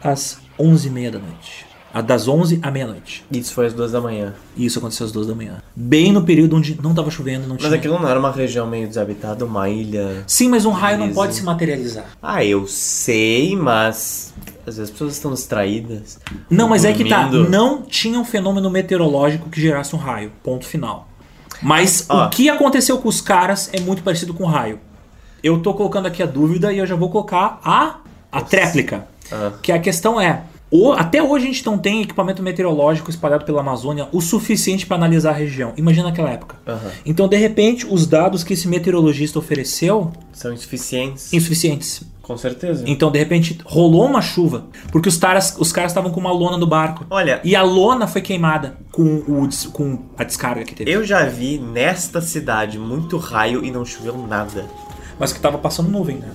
às 11h30 da noite. A Das 11 à meia-noite. Isso foi às duas da manhã. Isso aconteceu às 2 da manhã. Bem no período onde não estava chovendo, não Mas tinha. aquilo não era uma região meio desabitada, uma ilha. Sim, mas um raio não Beleza. pode se materializar. Ah, eu sei, mas. Às vezes as pessoas estão distraídas. Não, mas é que tá. dormindo. Não tinha um fenômeno meteorológico que gerasse um raio. Ponto final. Mas Ó. o que aconteceu com os caras é muito parecido com raio. Eu tô colocando aqui a dúvida e eu já vou colocar a, a tréplica. Ah. Que a questão é. o- até hoje a gente não tem equipamento meteorológico espalhado pela Amazônia o suficiente para analisar a região. Imagina naquela época. Aham. Então, de repente, os dados que esse meteorologista ofereceu São insuficientes. insuficientes. Com certeza. Então, de repente, rolou uma chuva, porque os caras os caras estavam com uma lona no barco. Olha, E a lona foi queimada com, o, com a descarga que teve. eu já vi nesta cidade muito raio e não choveu nada. Mas que tava passando nuvem, né?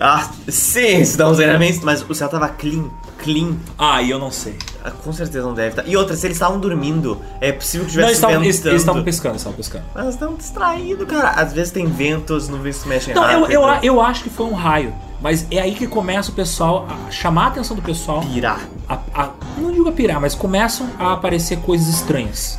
Ah, sim, se dá uns elementos, mas o céu tava clean. Clean. Ah, e eu não sei. Ah, Com certeza não deve estar. E outra, se eles estavam dormindo, é possível que Não, tivesse estavam eles- ventando. eles estavam pescando, eles estavam pescando. Mas estão distraídos, cara. Às vezes tem ventos, nuvens se mexem Não, eu, eu, eu acho que foi um raio. Mas é aí que começa o pessoal a chamar a atenção do pessoal. Pirar. a- a- não digo a pirar, mas começam a aparecer coisas estranhas.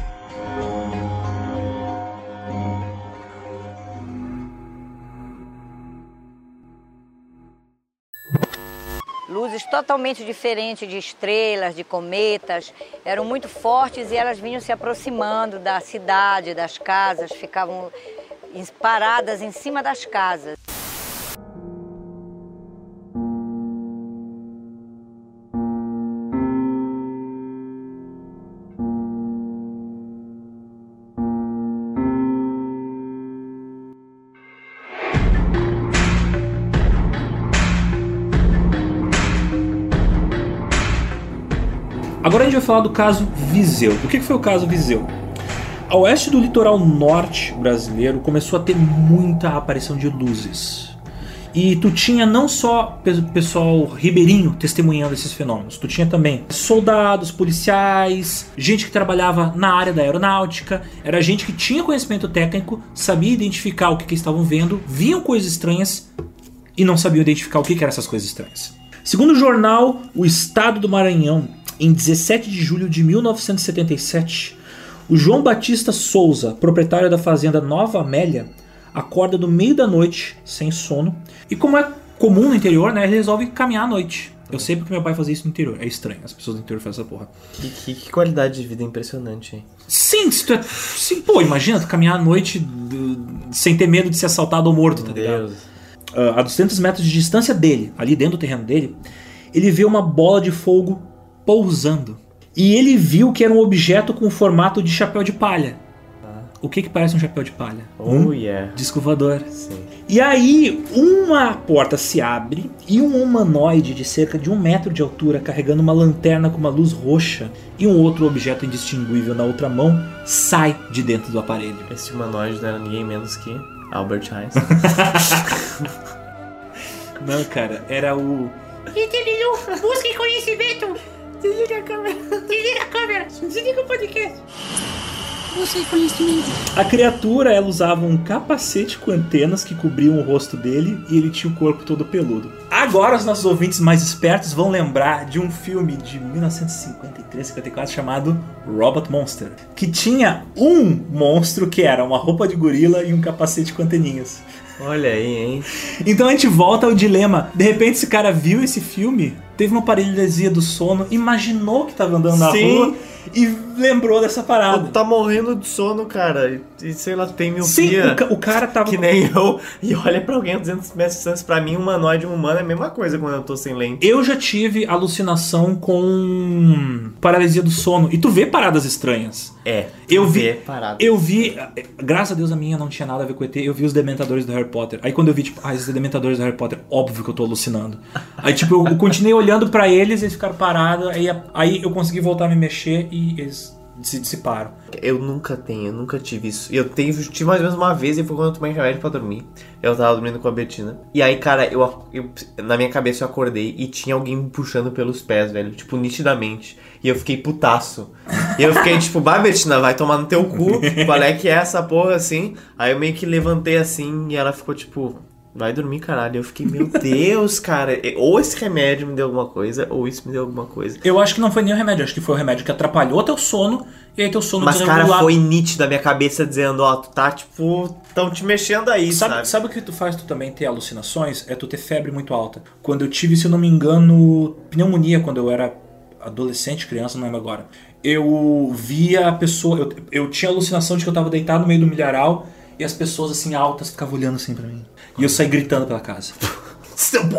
luzes totalmente diferentes de estrelas, de cometas, eram muito fortes e elas vinham se aproximando da cidade, das casas, ficavam paradas em cima das casas. Agora a gente vai falar do caso Viseu. O que foi o caso Viseu? A oeste do litoral norte brasileiro começou a ter muita aparição de luzes. E tu tinha não só pe- pessoal ribeirinho testemunhando esses fenômenos, tu tinha também soldados, policiais, gente que trabalhava na área da aeronáutica, era gente que tinha conhecimento técnico, sabia identificar o que, que estavam vendo, viam coisas estranhas e não sabiam identificar o que, que eram essas coisas estranhas. Segundo o jornal O Estado do Maranhão, em 17 de julho de 1977, o João Batista Souza, proprietário da fazenda Nova Amélia, acorda no meio da noite, sem sono, e como é comum no interior, né, ele resolve caminhar à noite. Eu sei porque meu pai fazia isso no interior. É estranho, as pessoas do interior fazem essa porra. Que, que- que qualidade de vida impressionante, hein? Sim, se tu é, sim, pô, imagina tu caminhar à noite do- sem ter medo de ser assaltado ou morto, tá Meu ligado? Deus. Ah, a 200 metros de distância dele, ali dentro do terreno dele, ele vê uma bola de fogo pousando. E ele viu que era um objeto com formato de chapéu de palha. O que que parece um chapéu de palha? Oh, um yeah. disco voador. Sim. E aí, uma porta se abre e um humanoide de cerca de um metro de altura, carregando uma lanterna com uma luz roxa e um outro objeto indistinguível na outra mão, sai de dentro do aparelho. Esse humanoide não era ninguém menos que Albert Einstein. Não, cara, era o. Busque conhecimento. Desliga a câmera. Desliga a câmera. Desliga o podcast. Busque conhecimento. A criatura, ela usava um capacete com antenas que cobriam o rosto dele e ele tinha o corpo todo peludo. Agora os nossos ouvintes mais espertos vão lembrar de um filme de 1953, 54 chamado Robot Monster, que tinha um monstro que era uma roupa de gorila e um capacete com anteninhas. Olha aí, hein? Então a gente volta ao dilema. De repente esse cara viu esse filme, teve uma paralisia do sono, imaginou que estava andando na Sim. rua e lembrou dessa parada. Tá morrendo de sono, cara. E, sei lá, tem Sim, miopia. o, ca- o cara tava Que nem eu. E olha pra alguém a 200 metros de distância. Pra mim, um humanoide e um humano é a mesma coisa quando eu tô sem lente. Eu já tive alucinação com paralisia do sono. E tu vê paradas estranhas. É. Eu vi- vê Parado. Eu vi, graças a Deus a minha não tinha nada a ver com ET, eu vi os dementadores do Harry Potter. Aí quando eu vi, tipo, ah, esses dementadores do Harry Potter, óbvio que eu tô alucinando. Aí, tipo, eu continuei olhando pra eles, eles ficaram parados, aí, aí eu consegui voltar a me mexer e eles se dissiparam. Eu nunca tenho, eu nunca tive isso. Eu tenho, tive mais ou menos uma vez e foi quando eu tomei remédio pra dormir. Eu tava dormindo com a Betina. E aí, cara, eu, eu- na minha cabeça eu acordei e tinha alguém me puxando pelos pés, velho. Tipo, nitidamente. E eu fiquei putaço. E eu fiquei tipo, bah, Betina, vai tomar no teu cu. Qual é que é essa porra assim? Aí eu meio que levantei assim e ela ficou tipo. Vai dormir, caralho. Eu fiquei, meu Deus, cara. Ou esse remédio me deu alguma coisa, ou isso me deu alguma coisa. Eu acho que não foi nem o remédio, acho que foi o remédio que atrapalhou teu sono e aí teu sono Mas, cara, foi nítido a minha cabeça dizendo, ó, tu tá, tipo, tão te mexendo aí, sabe? Sabe, sabe o que tu faz tu também ter alucinações? É tu ter febre muito alta. Quando eu tive, se eu não me engano, pneumonia quando eu era adolescente, criança, não lembro agora. Eu via a pessoa. Eu, eu tinha alucinação de que eu tava deitado no meio do milharal e as pessoas assim altas ficavam olhando assim pra mim. E eu saí gritando pela casa.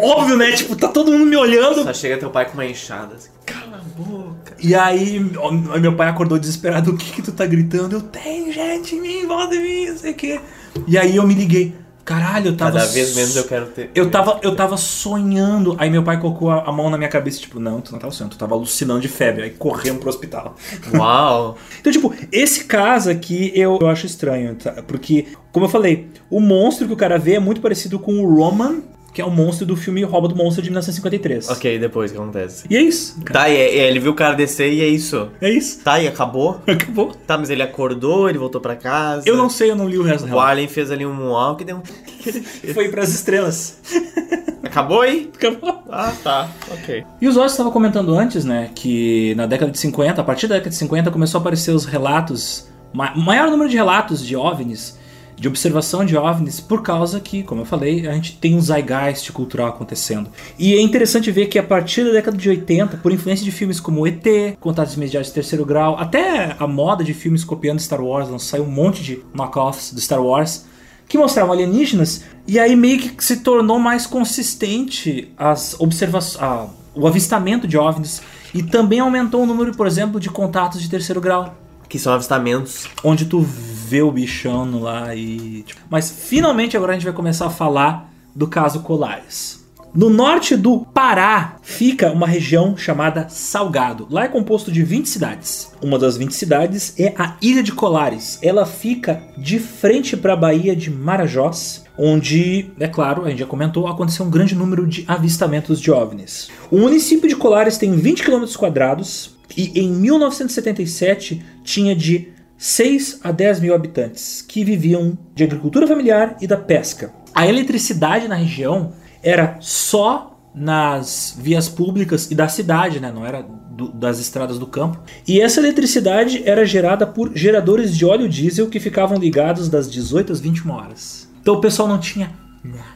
Óbvio, né? Tipo, tá todo mundo me olhando. Só chega teu pai com uma enxada, assim, cala a boca. E aí, ó, meu pai acordou desesperado. O que que tu tá gritando? Eu tenho gente em mim, volta em mim, não sei o quê. E aí eu me liguei. Caralho, eu tava. Cada vez menos eu quero ter... Eu tava, eu tava sonhando. Aí meu pai colocou a, a mão na minha cabeça, tipo, não, tu não tava sonhando, tu tava alucinando de febre. Aí corremos pro hospital. Uau. Então, tipo, esse caso aqui eu, eu acho estranho, tá? porque, como eu falei, o monstro que o cara vê é muito parecido com o Roman, que é o monstro do filme Rouba do Monstro de 1953. Ok, depois o que acontece? E é isso. cara. Tá, e, e ele viu o cara descer e é isso. É isso. Tá, e acabou? Acabou. Tá, mas ele acordou, ele voltou pra casa. Eu não sei, eu não li o resto O. Alien fez ali um moonwalk e deu um... Foi pras estrelas. Acabou aí? Acabou. Ah, tá. Ok. E os Ossos estava comentando antes, né, que na década de 50, a partir da década de 50, começou a aparecer os relatos, ma maior número de relatos de OVNIs, de observação de OVNIs, por causa que, como eu falei, a gente tem um zeitgeist cultural acontecendo. E é interessante ver que a partir da década de 80, por influência de filmes como ET, Contatos Imediatos de Terceiro Grau, até a moda de filmes copiando Star Wars, saiu um monte de knockoffs do Star Wars, que mostravam alienígenas, e aí meio que se tornou mais consistente as observações, a- o avistamento de OVNIs, e também aumentou o número, por exemplo, de contatos de terceiro grau, Que são avistamentos. onde tu vê o bichão no lá e. tipo, Mas finalmente agora a gente vai começar a falar do caso Colares. No norte do Pará fica uma região chamada Salgado. Lá é composto de 20 cidades. Uma das 20 cidades é a Ilha de Colares. Ela fica de frente para a Baía de Marajós, onde, é claro, a gente já comentou, aconteceu um grande número de avistamentos de OVNIs. O município de Colares tem 20 km quadrados e em 1977 tinha de 6 a 10 mil habitantes que viviam de agricultura familiar e da pesca. A eletricidade na região era só nas vias públicas e da cidade, né? não era do- das estradas do campo. E essa eletricidade era gerada por geradores de óleo diesel que ficavam ligados das 18 às 21 horas. Então o pessoal não tinha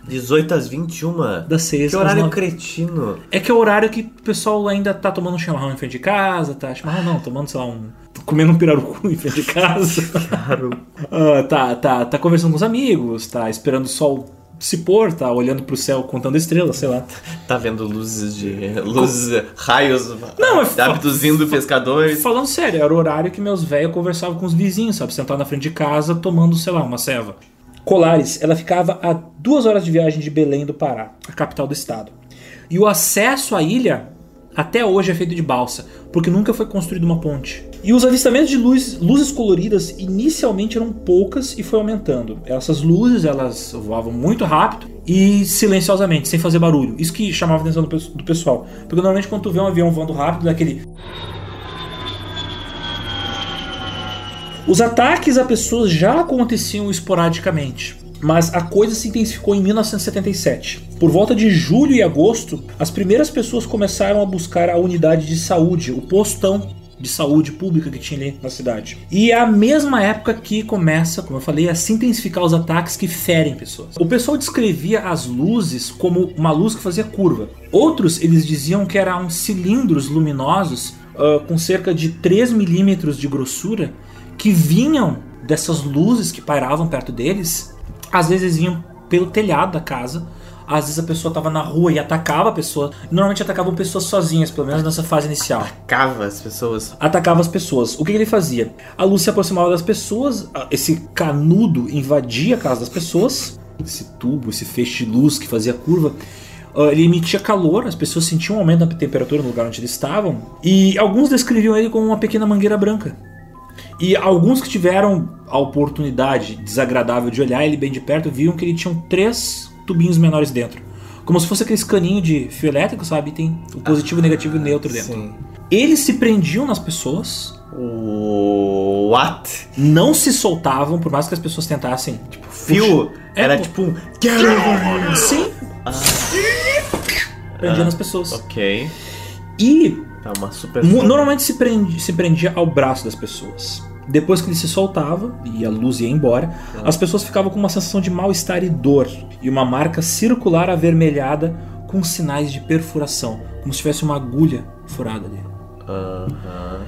18 às 21. das 6 Que horário 9. cretino. É que é o horário que o pessoal ainda tá tomando um chimarrão em frente de casa, tá? Chimarrão não, tomando, sei lá, um. comendo um pirarucu em frente de casa. Claro. Ah, tá, tá, tá conversando com os amigos, tá esperando o sol se pôr, tá olhando pro céu contando estrelas, sei lá. Tá vendo luzes de. luzes, raios Não, é abduzindo pescadores. Falando sério, era o horário que meus velhos conversavam com os vizinhos, sabe? Sentado na frente de casa tomando, sei lá, uma ceva. Colares, ela ficava a duas horas de viagem de Belém do Pará, a capital do estado. E o acesso à ilha até hoje é feito de balsa, porque nunca foi construída uma ponte. E os avistamentos de luz, luzes coloridas inicialmente eram poucas e foi aumentando. Essas luzes elas voavam muito rápido e silenciosamente, sem fazer barulho. Isso que chamava a atenção do, do pessoal. Porque normalmente quando tu vê um avião voando rápido, dá aquele Os ataques a pessoas já aconteciam esporadicamente, mas a coisa se intensificou em 1977. Por volta de julho e agosto, as primeiras pessoas começaram a buscar a unidade de saúde, o postão de saúde pública que tinha ali na cidade. E é a mesma época que começa, como eu falei, a se intensificar os ataques que ferem pessoas. O pessoal descrevia as luzes como uma luz que fazia curva. Outros, eles diziam que eram cilindros luminosos ah, com cerca de 3 milímetros de grossura que vinham dessas luzes que pairavam perto deles. Às vezes vinham pelo telhado da casa. Às vezes a pessoa estava na rua e atacava a pessoa. Normalmente atacavam pessoas sozinhas, pelo menos nessa fase inicial. Cava as pessoas. Atacava as pessoas. O que ele fazia? A luz se aproximava das pessoas, esse canudo invadia a casa das pessoas. Esse tubo, esse feixe de luz que fazia curva. ah, Ele emitia calor, as pessoas sentiam um aumento da temperatura no lugar onde eles estavam. E alguns descreviam ele como uma pequena mangueira branca. E alguns que tiveram a oportunidade desagradável de olhar ele bem de perto viam que ele tinha três tubinhos menores dentro. Como se fosse aqueles caninho de fio elétrico, sabe? Tem o positivo, o negativo e neutro dentro. Sim. Eles se prendiam nas pessoas, O. What? não se soltavam, por mais que as pessoas tentassem. Tipo, Fio É, era tipo um. Sim. Prendia nas pessoas. Ok. E Tá uma super. Normalmente se, se prendia ao braço das pessoas. Depois que ele se soltava e a luz ia embora, as pessoas ficavam com uma sensação de mal-estar e dor, e uma marca circular avermelhada com sinais de perfuração, como se tivesse uma agulha furada ali. Aham.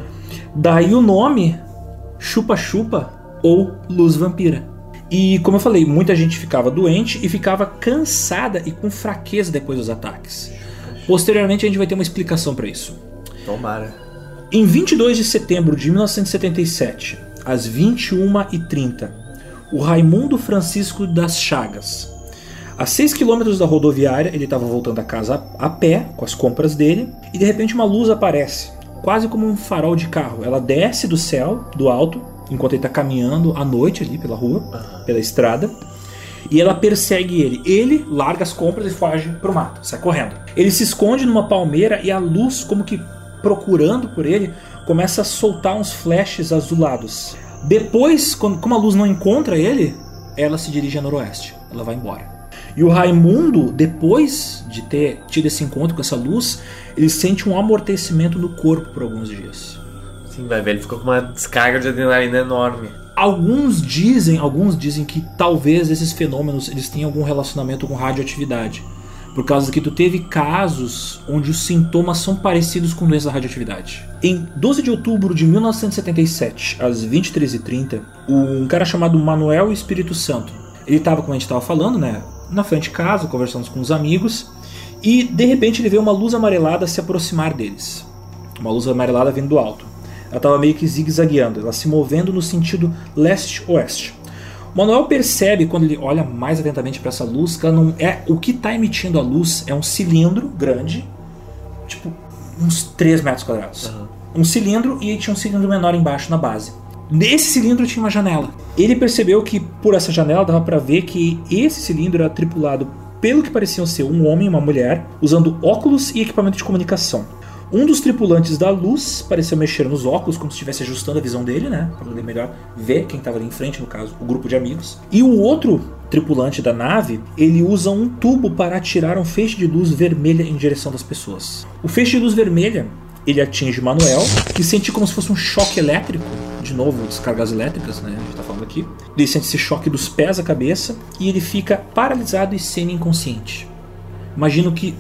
Daí o nome chupa-chupa ou luz vampira. E como eu falei, muita gente ficava doente e ficava cansada e com fraqueza depois dos ataques. Posteriormente a gente vai ter uma explicação para isso. Tomara. Em 22 de setembro de 1977, às 21h30, o Raimundo Francisco das Chagas, a 6 quilômetros da rodoviária, ele estava voltando a casa a a pé, com as compras dele, e de repente uma luz aparece, quase como um farol de carro. Ela desce do céu, do alto, enquanto ele está caminhando à noite ali pela rua, pela estrada, E ela persegue ele. Ele larga as compras e foge pro mato, sai correndo. Ele se esconde numa palmeira e a luz, como que procurando por ele, começa a soltar uns flashes azulados. Depois, quando, como a luz não encontra ele, ela se dirige a noroeste. Ela vai embora. E o Raimundo, depois de ter tido esse encontro com essa luz, ele sente um amortecimento no corpo por alguns dias. Sim, vai ver, ele ficou com uma descarga de adrenalina enorme. Alguns dizem, alguns dizem que talvez esses fenômenos eles tenham algum relacionamento com radioatividade. Por causa que tu teve casos onde os sintomas são parecidos com doença da radioatividade. Em 12 de outubro de 1977, às 23h30, um cara chamado Manuel Espírito Santo, ele estava, como a gente estava falando, né, na frente de casa, conversando com os amigos, e de repente ele vê uma luz amarelada se aproximar deles. Uma luz amarelada vindo do alto. Ela estava meio que zigue-zagueando, ela se movendo no sentido leste-oeste. Manuel percebe quando ele olha mais atentamente para essa luz que ela não é o que está emitindo a luz é um cilindro grande, tipo uns 3 metros quadrados. Uhum. Um cilindro e tinha um cilindro menor embaixo na base. Nesse cilindro tinha uma janela. Ele percebeu que por essa janela dava para ver que esse cilindro era tripulado pelo que pareciam ser um homem e uma mulher, usando óculos e equipamento de comunicação. Um dos tripulantes da luz pareceu mexer nos óculos, como se estivesse ajustando a visão dele, né? Para poder melhor ver quem estava ali em frente, no caso, o grupo de amigos. E o outro tripulante da nave, ele usa um tubo para atirar um feixe de luz vermelha em direção das pessoas. O feixe de luz vermelha, ele atinge Manuel, que sente como se fosse um choque elétrico. De novo, descargas elétricas, né? A gente tá falando aqui. Ele sente esse choque dos pés à cabeça e ele fica paralisado e semi-inconsciente. Imagino que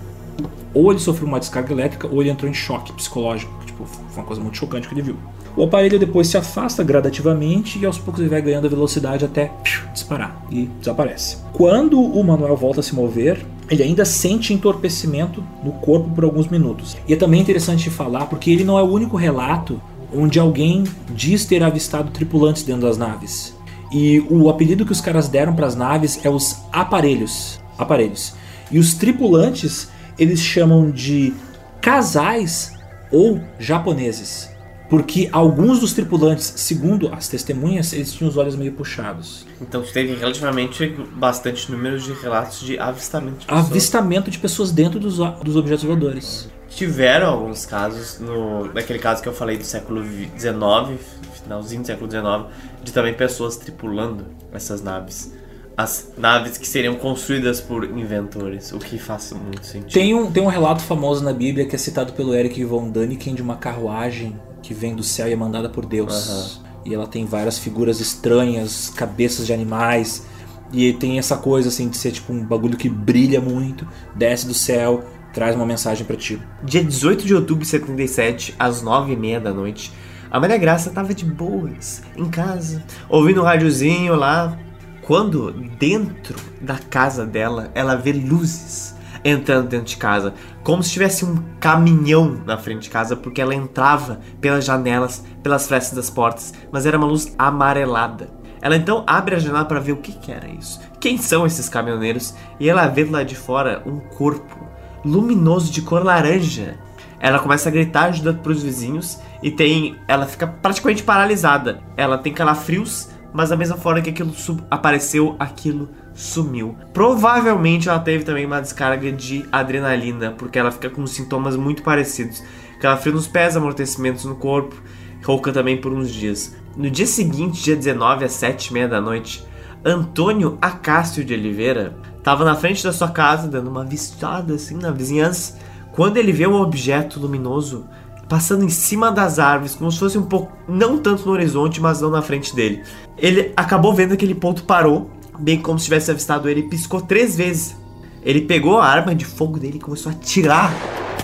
ou ele sofreu uma descarga elétrica ou ele entrou em choque psicológico. Tipo, foi uma coisa muito chocante que ele viu. O aparelho depois se afasta gradativamente e aos poucos ele vai ganhando velocidade até disparar e desaparece. Quando o Manuel volta a se mover, ele ainda sente entorpecimento no corpo por alguns minutos. E é também interessante falar porque ele não é o único relato onde alguém diz ter avistado tripulantes dentro das naves. E o apelido que os caras deram para as naves é os aparelhos. Aparelhos. E os tripulantes eles chamam de casais ou japoneses. Porque alguns dos tripulantes, segundo as testemunhas, eles tinham os olhos meio puxados. Então teve relativamente bastante número de relatos de avistamento de pessoas. Avistamento de pessoas dentro dos, dos objetos voadores. Tiveram alguns casos, no, naquele caso que eu falei do século XIX, finalzinho do século XIX, de também pessoas tripulando essas naves as naves que seriam construídas por inventores, o que faz muito sentido. Tem um, tem um relato famoso na Bíblia que é citado pelo Eric von Däniken de uma carruagem que vem do céu e é mandada por Deus. Uhum. E ela tem várias figuras estranhas, cabeças de animais. E tem essa coisa assim de ser tipo um bagulho que brilha muito, desce do céu, traz uma mensagem para ti. Dia 18 de outubro de 77, às 9h30 da noite, a Maria Graça tava de boas, em casa, ouvindo um rádiozinho lá, quando dentro da casa dela ela vê luzes entrando dentro de casa, como se tivesse um caminhão na frente de casa, porque ela entrava pelas janelas, pelas frestas das portas, mas era uma luz amarelada. Ela então abre a janela para ver o que, que era isso. Quem são esses caminhoneiros? E ela vê lá de fora um corpo luminoso de cor laranja. Ela começa a gritar ajuda para os vizinhos e tem, ela fica praticamente paralisada. Ela tem calafrios mas da mesma forma que aquilo apareceu, aquilo sumiu. Provavelmente ela teve também uma descarga de adrenalina, porque ela fica com sintomas muito parecidos. Calafrio nos pés, amortecimentos no corpo, rouca também por uns dias. No dia seguinte, dia 19, às 7 e meia da noite, Antônio Acácio de Oliveira estava na frente da sua casa, dando uma vistada assim na vizinhança, quando ele vê um objeto luminoso passando em cima das árvores, como se fosse um pouco, não tanto no horizonte, mas não na frente dele. Ele acabou vendo aquele ponto, parou, bem como se tivesse avistado ele, piscou três vezes. Ele pegou a arma de fogo dele e começou a tirar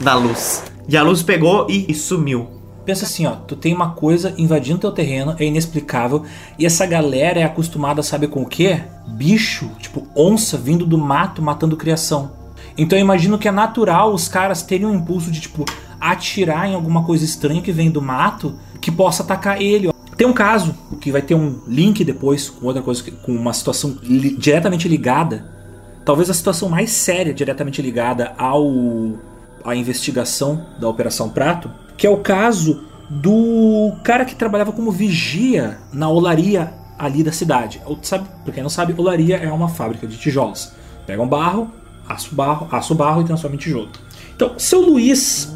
da luz. E a luz pegou e, e sumiu. Pensa assim, ó, tu tem uma coisa invadindo teu terreno, é inexplicável, e essa galera é acostumada, sabe com o quê? Bicho, tipo onça vindo do mato matando criação. Então eu imagino que é natural os caras terem um impulso de tipo, atirar em alguma coisa estranha que vem do mato que possa atacar ele. Tem um caso que vai ter um link depois com outra coisa, com uma situação li diretamente ligada. Talvez a situação mais séria diretamente ligada ao à investigação da Operação Prato, que é o caso do cara que trabalhava como vigia na olaria ali da cidade. Sabe, pra quem não sabe, olaria é uma fábrica de tijolos. Pegam barro, aço barro, aço barro e transforma em tijolo. Então, seu Luiz,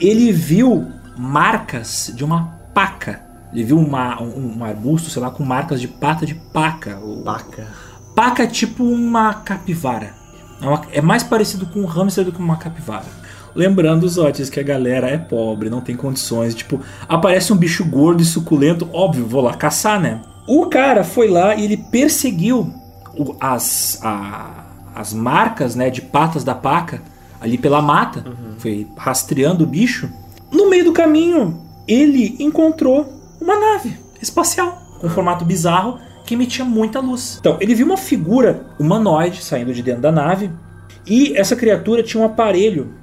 ele viu marcas de uma paca. Ele viu uma, um, um arbusto, sei lá, com marcas de pata de paca. Paca. Paca é tipo uma capivara. É, uma- é mais parecido com um hamster do que uma capivara. Lembrando os ótimos que a galera é pobre, não tem condições. Tipo, aparece um bicho gordo e suculento, óbvio, vou lá caçar, né? O cara foi lá e ele perseguiu as, a- as marcas né, de patas da paca ali pela mata. Foi rastreando o bicho. No meio do caminho, ele encontrou uma nave espacial com um formato bizarro que emitia muita luz. Então, ele viu uma figura humanoide saindo de dentro da nave e essa criatura tinha um aparelho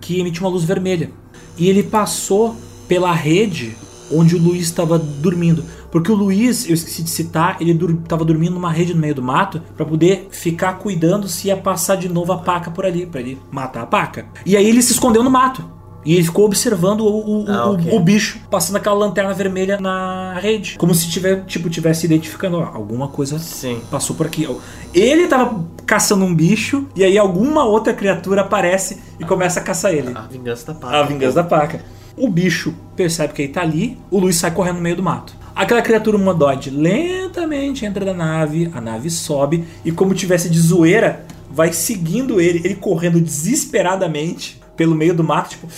que emitia uma luz vermelha. E ele passou pela rede onde o Luiz estava dormindo. Porque o Luiz, eu esqueci de citar, ele estava dormindo numa rede no meio do mato para poder ficar cuidando se ia passar de novo a paca por ali, para ele matar a paca. E aí ele se escondeu no mato. E ele ficou observando o, o, Ah, o- ok. o bicho passando aquela lanterna vermelha na rede. Como se tiver, tipo, tivesse identificando ó, alguma coisa Sim. passou por aqui. Ele tava caçando um bicho e aí alguma outra criatura aparece e começa a caçar ele. A vingança da paca. A vingança da paca. O bicho percebe que ele tá ali, o Luiz sai correndo no meio do mato. Aquela criatura humanoide lentamente entra na nave, a nave sobe e, como tivesse de zoeira, vai seguindo ele, ele correndo desesperadamente pelo meio do mato, tipo.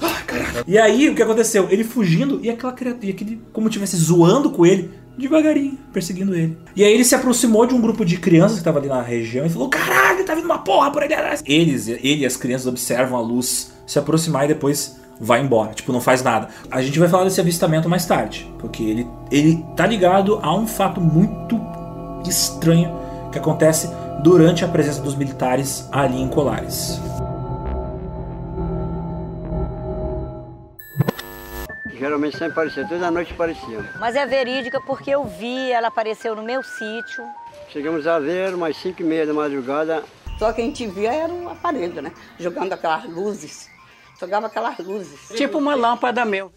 "Ah, caraca." E aí, o que aconteceu? Ele fugindo e aquela criatura, e aquele, como tivesse zoando com ele, devagarinho, perseguindo ele. E aí ele se aproximou de um grupo de crianças que tava ali na região e falou: Caralho, tá vindo uma porra por ali atrás. Eles, ele e as crianças observam a luz se aproximar e depois vai embora. Tipo, não faz nada. A gente vai falar desse avistamento mais tarde, porque ele, ele tá ligado a um fato muito estranho que acontece durante a presença dos militares ali em Colares. Geralmente sempre parecia, toda noite parecia. Mas é verídica porque eu vi, ela apareceu no meu sítio. Chegamos a ver umas 5 e meia da madrugada, Só que a gente via era um aparelho, né? Jogando aquelas luzes. Jogava aquelas luzes. Tipo uma lâmpada meu.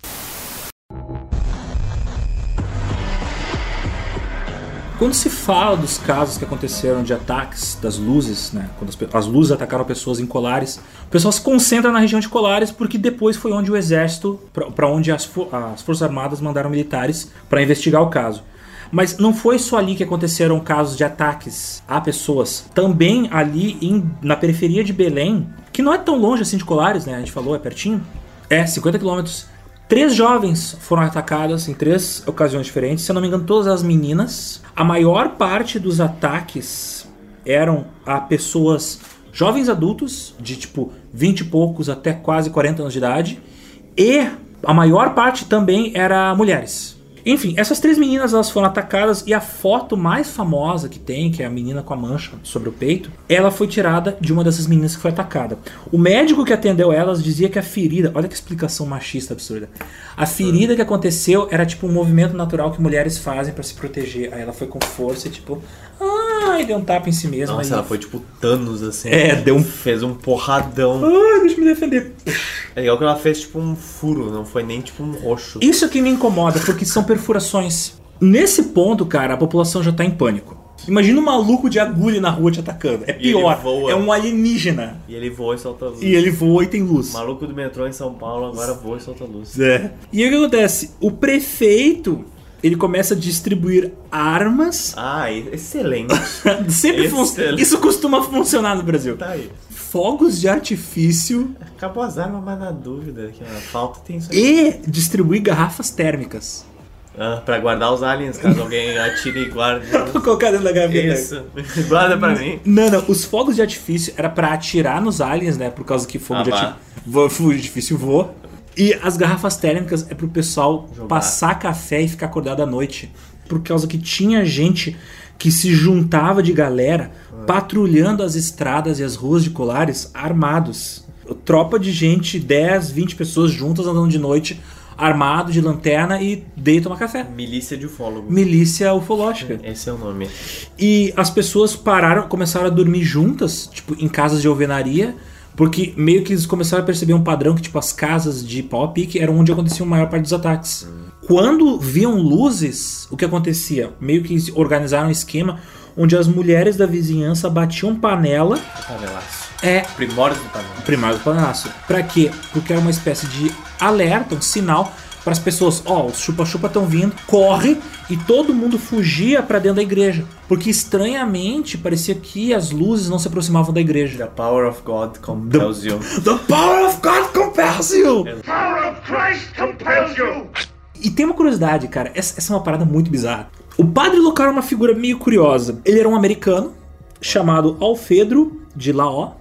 Quando se fala dos casos que aconteceram de ataques das luzes, né, quando as, as luzes atacaram pessoas em Colares, o pessoal se concentra na região de Colares porque depois foi onde o exército, para onde as, as forças armadas mandaram militares para investigar o caso. Mas não foi só ali que aconteceram casos de ataques a pessoas. Também ali em- na periferia de Belém, que não é tão longe assim de Colares, né? A gente falou, é pertinho. É, 50 quilômetros. Três jovens foram atacadas em três ocasiões diferentes. Se eu não me engano, todas as meninas. A maior parte dos ataques eram a pessoas jovens adultos, de tipo 20 e poucos até quase 40 anos de idade. E a maior parte também era mulheres. Enfim, essas três meninas elas foram atacadas e a foto mais famosa que tem, que é a menina com a mancha sobre o peito, ela foi tirada de uma dessas meninas que foi atacada. O médico que atendeu elas dizia que a ferida, olha que explicação machista absurda. A ferida que aconteceu era tipo um movimento natural que mulheres fazem pra se proteger. Aí ela foi com força e ai, deu um tapa em si mesma. Nossa, e- ela foi tipo Thanos, assim. É, deu um- Fez um porradão. Ai, deixa eu me defender. É igual que ela fez tipo um furo, não foi nem tipo um roxo. Isso que me incomoda, porque são perfurações. Nesse ponto, cara, a população já tá em pânico. Imagina um maluco de agulha na rua te atacando. É pior. É um alienígena. E ele voa e solta luz. E ele voa e tem luz. O maluco do metrô em São Paulo agora voa e solta luz. É. E aí o que acontece? O prefeito ele começa a distribuir armas. Ah, excelente. Sempre Excelente. Isso costuma funcionar no Brasil. tá aí. Fogos de artifício Acabou as armas, mas na dúvida. Que falta tem isso aí. e distribuir garrafas térmicas. Ah, pra guardar os aliens, caso alguém atire e guarde. Vou colocar dentro da gaveta. Isso. Guarda pra mim. Não, não, os fogos de artifício era pra atirar nos aliens, né? Por causa que fogo Ah, de vá. artifício, fogo de artifício voa. E as garrafas térmicas é pro pessoal Jogar. passar café e ficar acordado à noite. Por causa que tinha gente que se juntava de galera patrulhando as estradas e as ruas de Colares armados. Tropa de gente, 10, 20 pessoas juntas andando de noite, armado de lanterna e deita tomar café. Milícia de ufólogo. Milícia ufológica. Esse é o nome. E as pessoas pararam, começaram a dormir juntas, tipo, em casas de alvenaria, porque meio que eles começaram a perceber um padrão que, tipo, as casas de pau a pique eram onde aconteciam a maior parte dos ataques. Quando viam luzes, o que acontecia? Meio que organizaram um esquema onde as mulheres da vizinhança batiam panela, Panelaço. é, Primórdio do panela. primário do panelaço. Pra quê? Porque era uma espécie de alerta, um sinal para as pessoas, ó, os chupa-chupa estão vindo, corre e todo mundo fugia pra dentro da igreja, porque estranhamente parecia que as luzes não se aproximavam da igreja. The power of God compels you. The power of God compels you. power of Christ compels you. E tem uma curiosidade, cara, essa, essa é uma parada muito bizarra. O padre local era uma figura meio curiosa. Ele era um americano chamado Alfedro de Laó.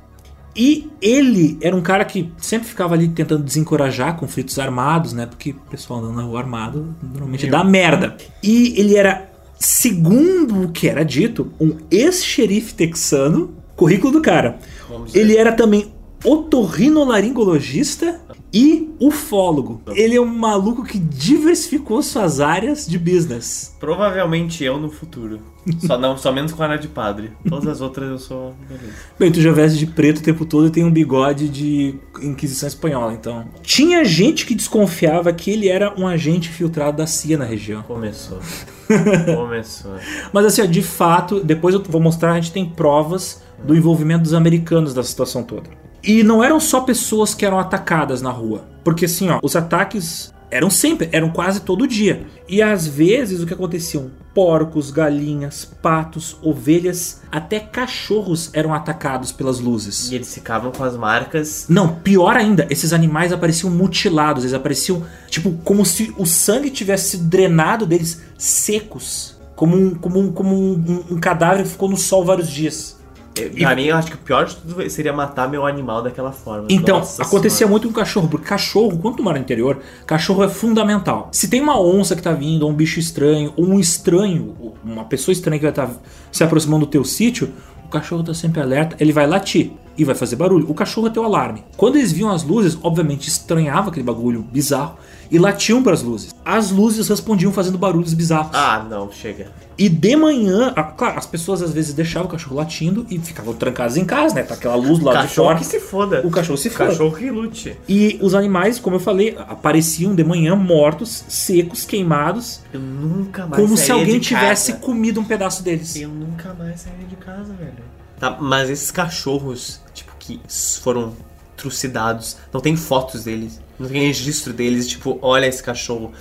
E ele era um cara que sempre ficava ali tentando desencorajar conflitos armados, né? Porque o pessoal andando na rua armado normalmente dá merda. E ele era, segundo o que era dito, um ex-xerife texano. Currículo do cara. Ele era também otorrinolaringologista e ufólogo. Ele é um maluco que diversificou suas áreas de business. Provavelmente eu no futuro. Só não, só menos com a área de padre. Todas as outras eu sou. Beleza. Bem, tu já veste de preto o tempo todo e tem um bigode de Inquisição Espanhola, então. Tinha gente que desconfiava que ele era um agente filtrado da CIA na região. Começou. Começou. Mas assim, ó, de fato, depois eu vou mostrar, a gente tem provas do envolvimento dos americanos da situação toda. E não eram só pessoas que eram atacadas na rua. Porque assim, ó, os ataques eram sempre, eram quase todo dia. E às vezes o que aconteciam? Porcos, galinhas, patos, ovelhas, até cachorros eram atacados pelas luzes. E eles ficavam com as marcas. Não, pior ainda, esses animais apareciam mutilados, eles apareciam, tipo, como se o sangue tivesse sido drenado deles secos. Como um, como um, como um, um- um cadáver que ficou no sol vários dias. Pra mim, eu acho que o pior de tudo seria matar meu animal daquela forma. Então, Nossa acontecia Senhora. muito com cachorro, porque cachorro, quando tu mora no interior, cachorro é fundamental. Se tem uma onça que tá vindo, ou um bicho estranho, ou um estranho, uma pessoa estranha que vai estar se aproximando do teu sítio, o cachorro tá sempre alerta, ele vai latir e vai fazer barulho. O cachorro é teu alarme. Quando eles viam as luzes, obviamente estranhava aquele bagulho bizarro e latiam para as luzes. As luzes respondiam fazendo barulhos bizarros. Ah, não, chega. E de manhã, ah, claro, as pessoas às vezes deixavam o cachorro latindo e ficavam trancadas em casa, né? Tá aquela luz lá de Cachorro fora. que se foda. O cachorro se foda. Cachorro que lute. E os animais, como eu falei, apareciam de manhã mortos, secos, queimados, Eu nunca mais como se alguém tivesse casa. comido um pedaço deles. Eu nunca mais sairia de casa, velho. Tá, mas esses cachorros, que foram trucidados, não tem fotos deles, não tem registro deles, tipo, olha esse cachorro.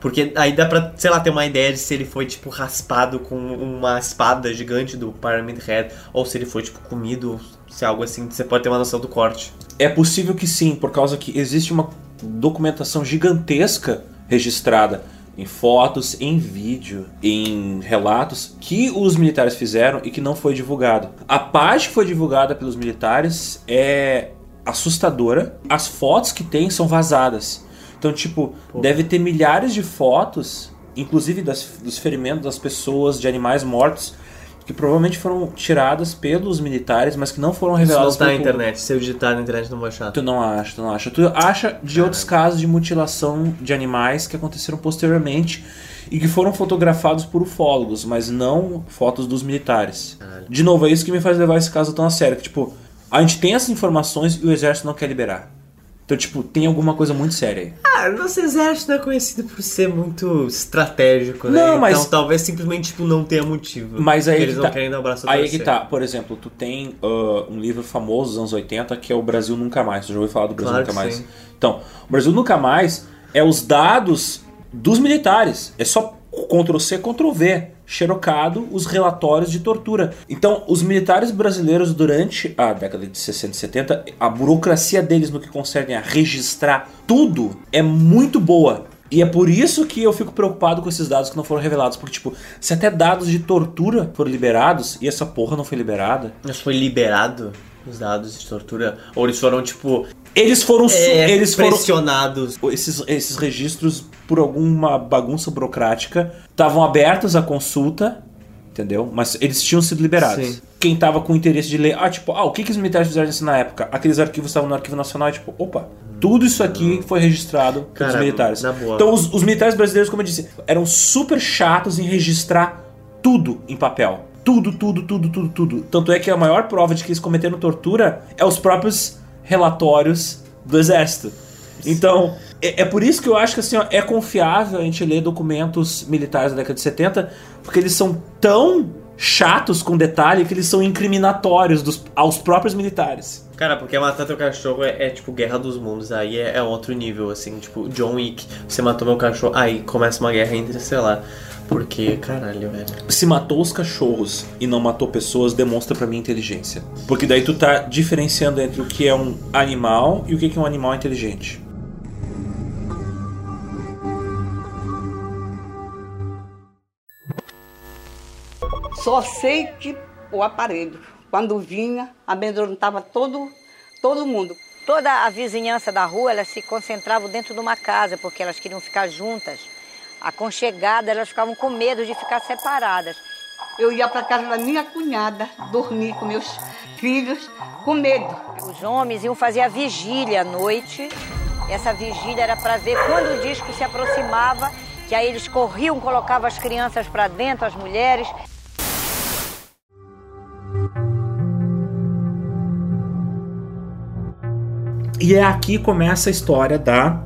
Porque aí dá pra, sei lá, ter uma ideia de se ele foi, tipo, raspado com uma espada gigante do Pyramid Head, ou se ele foi, tipo, comido, se é algo assim, você pode ter uma noção do corte. É possível que sim, por causa que existe uma documentação gigantesca registrada em fotos, em vídeo, em relatos que os militares fizeram e que não foi divulgado. A parte que foi divulgada pelos militares é assustadora. As fotos que tem são vazadas. Então, tipo, deve ter milhares de fotos, inclusive das- dos ferimentos das pessoas, de animais mortos, que provavelmente foram tiradas pelos militares, mas que não foram Isso não reveladas tá na público. internet, se eu digitar na internet não vou achar. Tu não acha, tu não acha. Tu acha de outros casos de mutilação de animais que aconteceram posteriormente e que foram fotografados por ufólogos, mas não fotos dos militares. De novo, é isso que me faz levar esse caso tão a sério. Que, tipo, a gente tem essas informações e o exército não quer liberar. Então, tipo, tem alguma coisa muito séria aí. Ah, nosso exército não é conhecido por ser muito estratégico, né? Não, mas- Então talvez simplesmente tipo, não tenha motivo. Mas aí que eles tá. não querem dar o braço Aí torcer. que tá, por exemplo, tu tem ah, um livro famoso dos anos 80 que é o Brasil Nunca Mais. Tu já ouviu falar do Brasil Claro Nunca que Mais? sim. Então, o Brasil Nunca Mais é os dados dos militares. É só Ctrl C, Ctrl V, xerocado os relatórios de tortura. Então, os militares brasileiros durante a década de 60 e 70, a burocracia deles no que concerne a registrar tudo é muito boa. E é por isso que eu fico preocupado com esses dados que não foram revelados. Porque, tipo, se até dados de tortura foram liberados e essa porra não foi liberada, Mas foi liberado os dados de tortura? Ou eles foram, tipo, eles foram. é, eles foram pressionados? esses, esses registros, por alguma bagunça burocrática, estavam abertos à consulta, entendeu? Mas eles tinham sido liberados. Sim. Quem tava com interesse de ler, ah, tipo, ah, o que, que os militares fizeram isso na época? Aqueles arquivos estavam no Arquivo Nacional, e, tipo, opa, tudo isso aqui foi registrado pelos militares. na boa. Então, os, os militares brasileiros, como eu disse, eram super chatos em registrar tudo em papel. Tudo, tudo, tudo, tudo, tudo. Tanto é que a maior prova de que eles cometeram tortura é os próprios relatórios do exército. Então, É, é por isso que eu acho que assim, ó, é confiável a gente ler documentos militares da década de 70, porque eles são tão chatos com detalhe que eles são incriminatórios dos- aos próprios militares. Cara, porque matar teu cachorro é, é, tipo guerra dos mundos, aí é, é outro nível, assim, tipo, John Wick, você matou meu cachorro, aí começa uma guerra interestelar. Porque, caralho, velho. Se matou os cachorros e não matou pessoas, demonstra pra mim inteligência. Porque daí tu tá diferenciando entre o que é um animal e o que é um animal inteligente. Só sei que o aparelho, quando vinha, amedrontava todo, todo mundo. Toda a vizinhança da rua, elas se concentravam dentro de uma casa, porque elas queriam ficar juntas. Aconchegadas, elas ficavam com medo de ficar separadas. Eu ia para casa da minha cunhada, dormir com meus filhos, com medo. Os homens iam fazer a vigília à noite. Essa vigília era para ver quando o disco se aproximava, que aí eles corriam, colocavam as crianças para dentro, as mulheres. E é aqui que começa a história da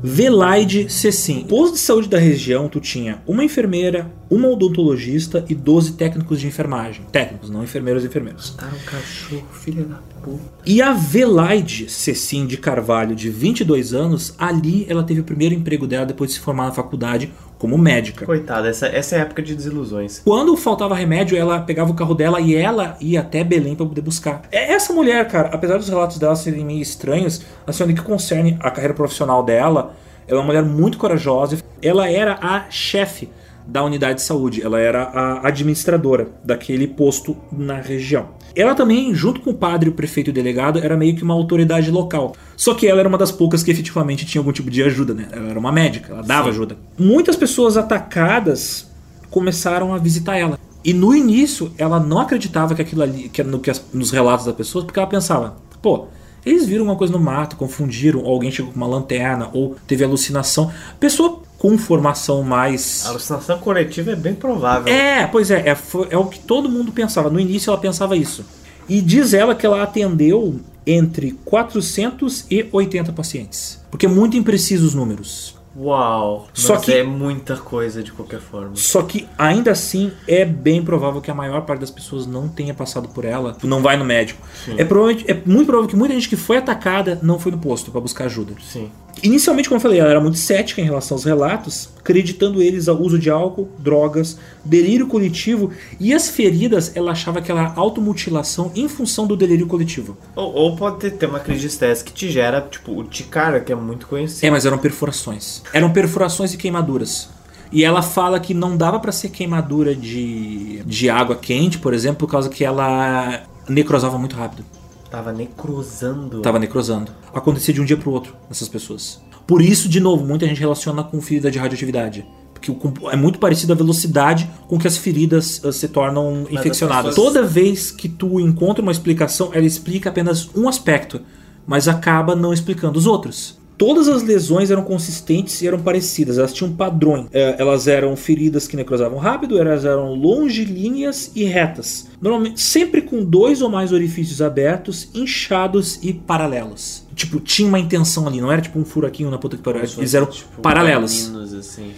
Velaide Cecim. Posto de saúde da região, tu tinha uma enfermeira, uma odontologista e 12 técnicos de enfermagem. Técnicos, não enfermeiros e enfermeiros. Mataram o cachorro, filha da puta. E a Velaide Cecim de Carvalho, de 22 anos, ali ela teve o primeiro emprego dela depois de se formar na faculdade como médica. Coitada, essa, essa é época de desilusões. Quando faltava remédio, ela pegava o carro dela e ela ia até Belém para poder buscar. É essa mulher, cara, apesar dos relatos dela serem meio estranhos, assim, no que concerne a carreira profissional dela, ela é uma mulher muito corajosa. Ela era a chefe da unidade de saúde, ela era a administradora daquele posto na região. Ela também, junto com o padre, o prefeito e o delegado, era meio que uma autoridade local. Só que ela era uma das poucas que efetivamente tinha algum tipo de ajuda, né? Ela era uma médica, ela dava ajuda. Muitas pessoas atacadas começaram a visitar ela. E no início, ela não acreditava que aquilo ali, que no, que as- nos relatos das pessoas, porque ela pensava, pô, eles viram uma coisa no mato, confundiram, ou alguém chegou com uma lanterna, ou teve alucinação. Pessoa com formação mais. A alucinação coletiva é bem provável. É, pois é, é, é o que todo mundo pensava. No início ela pensava isso. E diz ela que ela atendeu entre 480 pacientes. Porque é muito impreciso os números. Uau. Só Mas que- é muita coisa de qualquer forma. Só que ainda assim é bem provável que a maior parte das pessoas não tenha passado por ela, não vai no médico. É, provavelmente- é muito provável que muita gente que foi atacada não foi no posto para buscar ajuda. Sim. Inicialmente, como eu falei, ela era muito cética em relação aos relatos, acreditando eles ao uso de álcool, drogas, delírio coletivo e as feridas ela achava que era automutilação em função do delírio coletivo. Ou, ou pode ter, uma crise de estresse que te gera, tipo, o ticara, que é muito conhecido. É, mas eram perfurações. Eram perfurações e queimaduras. E ela fala que não dava pra ser queimadura de, de água quente, por exemplo, por causa que ela necrosava muito rápido. Tava necrosando. Tava necrosando. Acontecia de um dia pro outro nessas pessoas. Por isso, de novo, muita gente relaciona com ferida de radioatividade. Porque é muito parecido a velocidade com que as feridas eh, se tornam as infeccionadas. pessoas- Toda vez que tu encontra uma explicação, ela explica apenas um aspecto, mas acaba não explicando os outros. Todas as lesões eram consistentes e eram parecidas, elas tinham padrões. Eh, Elas eram feridas que necrosavam rápido, elas eram longilíneas e retas. Normalmente, sempre com dois ou mais orifícios abertos, inchados e paralelos. Tipo, tinha uma intenção ali, não era tipo um furaquinho na puta que pariu. Eles eram Tipo, paralelos. assim.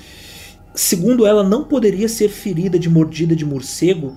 Segundo ela, não poderia ser ferida de mordida de morcego,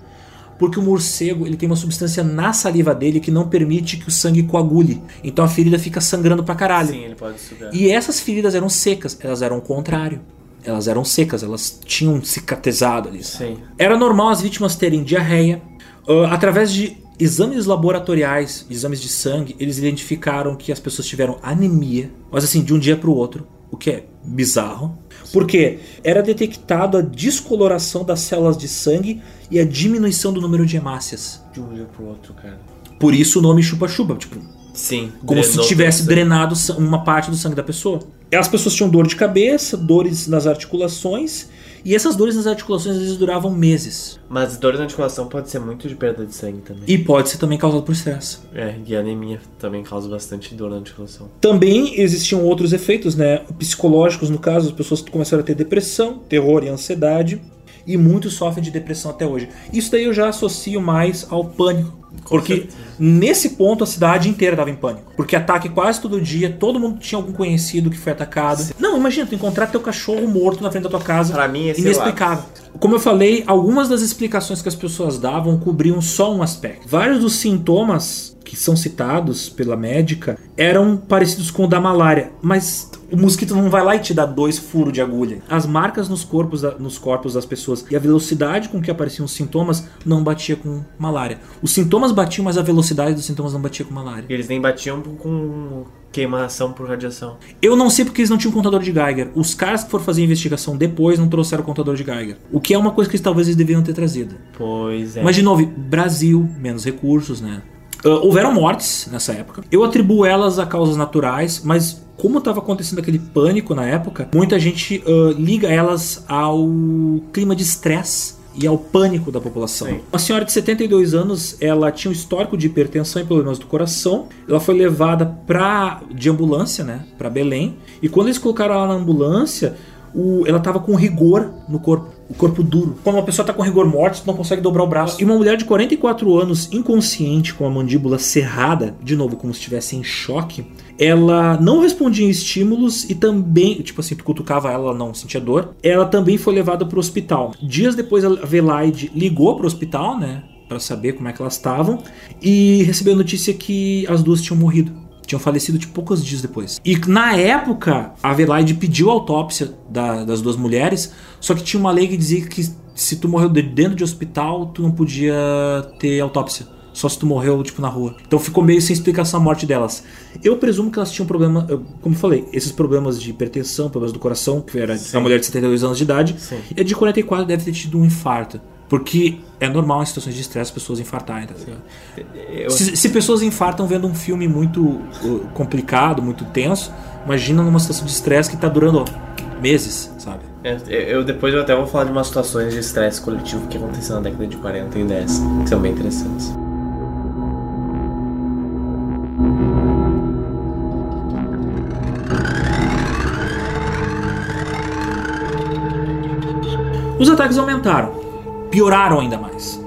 porque o morcego ele tem uma substância na saliva dele que não permite que o sangue coagule. Então a ferida fica sangrando pra caralho. Sim, ele pode sugar. E essas feridas eram secas, elas eram o contrário. Elas eram secas, elas tinham cicatrizado ali. Sim. Era normal as vítimas terem diarreia. Ah, através de exames laboratoriais, exames de sangue, eles identificaram que as pessoas tiveram anemia, mas assim, de um dia para o outro, o que é bizarro. Porque era detectado a descoloração das células de sangue e a diminuição do número de hemácias. De um dia pro outro, cara. Por isso o nome chupa-chupa, tipo, Sim. como se tivesse drenado uma parte do sangue da pessoa. As pessoas tinham dor de cabeça, dores nas articulações, e essas dores nas articulações às vezes duravam meses. Mas dor na articulação pode ser muito de perda de sangue também. E pode ser também causado por estresse. É, e anemia também causa bastante dor na articulação. Também existiam outros efeitos, né, psicológicos no caso, as pessoas começaram a ter depressão, terror e ansiedade. E muitos sofrem de depressão até hoje. Isso daí eu já associo mais ao pânico. Porque nesse ponto a cidade inteira estava em pânico. Porque ataque quase todo dia, todo mundo tinha algum conhecido que foi atacado. Não, imagina, tu encontrar teu cachorro morto na frente da tua casa. Pra mim, esse é inexplicável. Como eu falei, algumas das explicações que as pessoas davam cobriam só um aspecto. Vários dos sintomas que são citados pela médica eram parecidos com o da malária, mas o mosquito não vai lá e te dá dois furos de agulha. As marcas nos corpos, nos corpos das pessoas e a velocidade com que apareciam os sintomas não batia com malária. Os sintomas batiam, mas a velocidade dos sintomas não batia com malária. Eles nem batiam com queimação por radiação. Eu não sei porque eles não tinham contador de Geiger. Os caras que foram fazer a investigação depois não trouxeram o contador de Geiger. O que é uma coisa que talvez eles deveriam ter trazido. Pois é. Mas de novo, Brasil, menos recursos, né? Ah, houveram mortes nessa época. Eu atribuo elas a causas naturais, mas como estava acontecendo aquele pânico na época, muita gente ah, liga elas ao clima de estresse e ao pânico da população. Sim. Uma senhora de 72 anos, ela tinha um histórico de hipertensão e problemas do coração. Ela foi levada pra, de ambulância, né, para Belém. E quando eles colocaram ela na ambulância, o- ela tava com rigor no corpo, o corpo duro. Quando uma pessoa tá com rigor mortis, não consegue dobrar o braço. E uma mulher de 44 anos, inconsciente, com a mandíbula cerrada, de novo, como se estivesse em choque, ela não respondia em estímulos e também, tipo assim, tu cutucava ela, ela não sentia dor. Ela também foi levada pro hospital. Dias depois, a Velaide ligou pro hospital, né, Pra saber como é que elas estavam, e recebeu a notícia que as duas tinham morrido. Tinham falecido de poucos dias depois. E na época, a Adelaide pediu a autópsia da- das duas mulheres, só que tinha uma lei que dizia que se tu morreu de- dentro de hospital, tu não podia ter autópsia. Só se tu morreu, tipo, na rua. Então ficou meio sem explicação a morte delas. Eu presumo que elas tinham problema, como eu falei, esses problemas de hipertensão, problemas do coração, que era uma mulher de 72 anos de idade, Sim. e a de 44 deve ter tido um infarto. Porque é normal em situações de estresse as pessoas infartarem, tá ligado? Eu- Se, se pessoas infartam vendo um filme muito uh, complicado, muito tenso, imagina numa situação de estresse que tá durando ó, meses, sabe? É, Eu depois eu até vou falar de umas situações de estresse coletivo que aconteceu na década de 40 e 10, que são bem interessantes. Os ataques aumentaram, pioraram ainda mais.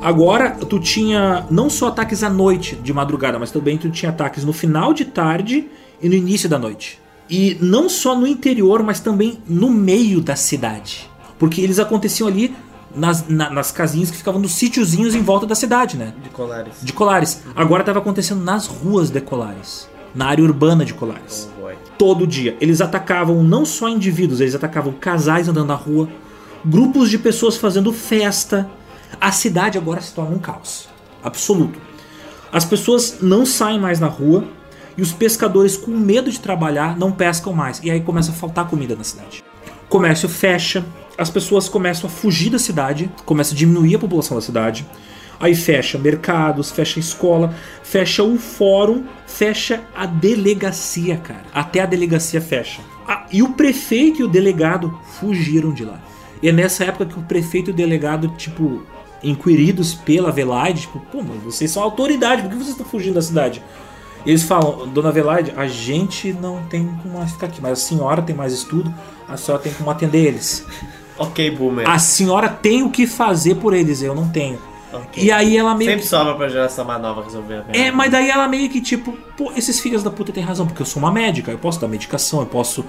Agora tu tinha não só ataques à noite, de madrugada, mas também tu tinha ataques no final de tarde e no início da noite. E não só no interior, mas também no meio da cidade. Porque eles aconteciam ali nas, na- nas casinhas que ficavam nos sítiozinhos em volta da cidade, né? De colares. De Colares. Agora estava acontecendo nas ruas de Colares. Na área urbana de Colares Oh, todo dia. Eles atacavam não só indivíduos, eles atacavam casais andando na rua, grupos de pessoas fazendo festa. A cidade agora se torna um caos absoluto. As pessoas não saem mais na rua e os pescadores, com medo de trabalhar, não pescam mais. E aí começa a faltar comida na cidade. O comércio fecha, as pessoas começam a fugir da cidade, começa a diminuir a população da cidade. Aí fecha mercados, fecha escola, fecha o fórum, fecha a delegacia, cara. Até a delegacia fecha. Ah, e o prefeito e o delegado fugiram de lá. E é nessa época que o prefeito e o delegado, tipo, inquiridos pela Velaide, tipo, pô, mas vocês são autoridade, por que vocês estão fugindo da cidade? Eles falam, Dona Velaide, a gente não tem como mais ficar aqui, mas a senhora tem mais estudo, a senhora tem como atender eles. Ok, boomer. A senhora tem o que fazer por eles, eu não tenho. Ok. E aí ela meio Sempre que. sobra pra geração mais nova resolver a É, mas daí ela meio que tipo, pô, esses filhos da puta têm razão, porque eu sou uma médica, eu posso dar medicação, eu posso.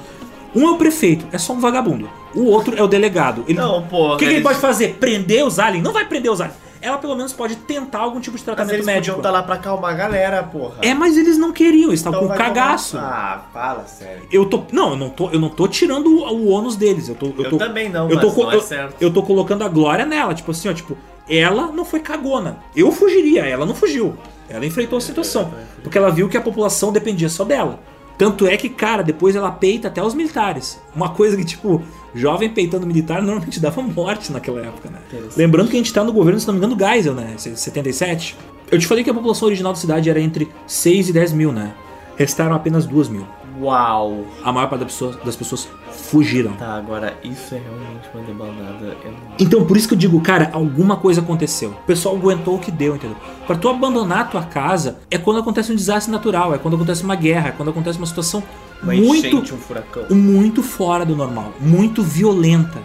Um é o prefeito, é só um vagabundo. O outro é o delegado. Ele... Não, pô, O que, que ele eles- pode fazer? Prender os aliens? Não vai prender os aliens. Ela pelo menos pode tentar algum tipo de Mas tratamento eles médico. podiam estar lá pra acalmar a galera, porra. É, mas eles não queriam, eles estavam Então com cagaço. tomar- Ah, fala sério. Eu tô. Não, eu não tô, eu não tô tirando o, o ônus deles. Eu, tô, eu, Eu tô, também não, eu tô, mas não é eu, certo. eu tô colocando a glória nela. Tipo assim, ó, tipo, ela não foi cagona. Eu fugiria, ela não fugiu. Ela enfrentou a situação. Porque ela viu que a população dependia só dela. Tanto é que, cara, depois ela peita até os militares. Uma coisa que, tipo, jovem peitando militar normalmente dava morte naquela época, né? Lembrando que a gente tá no governo, se não me engano, Geisel, né? 77. Eu te falei que a população original da cidade era entre 6 e 10 mil, né? Restaram apenas 2 mil. Uau. A maior parte das pessoas, das pessoas fugiram. Tá, agora isso é realmente uma debandada enorme. Então, por isso que eu digo, cara, alguma coisa aconteceu. O pessoal aguentou o que deu, entendeu? Pra tu abandonar a tua casa é quando acontece um desastre natural, é quando acontece uma guerra, é quando acontece uma situação Uma muito, enchente, um furacão. muito fora do normal, muito violenta.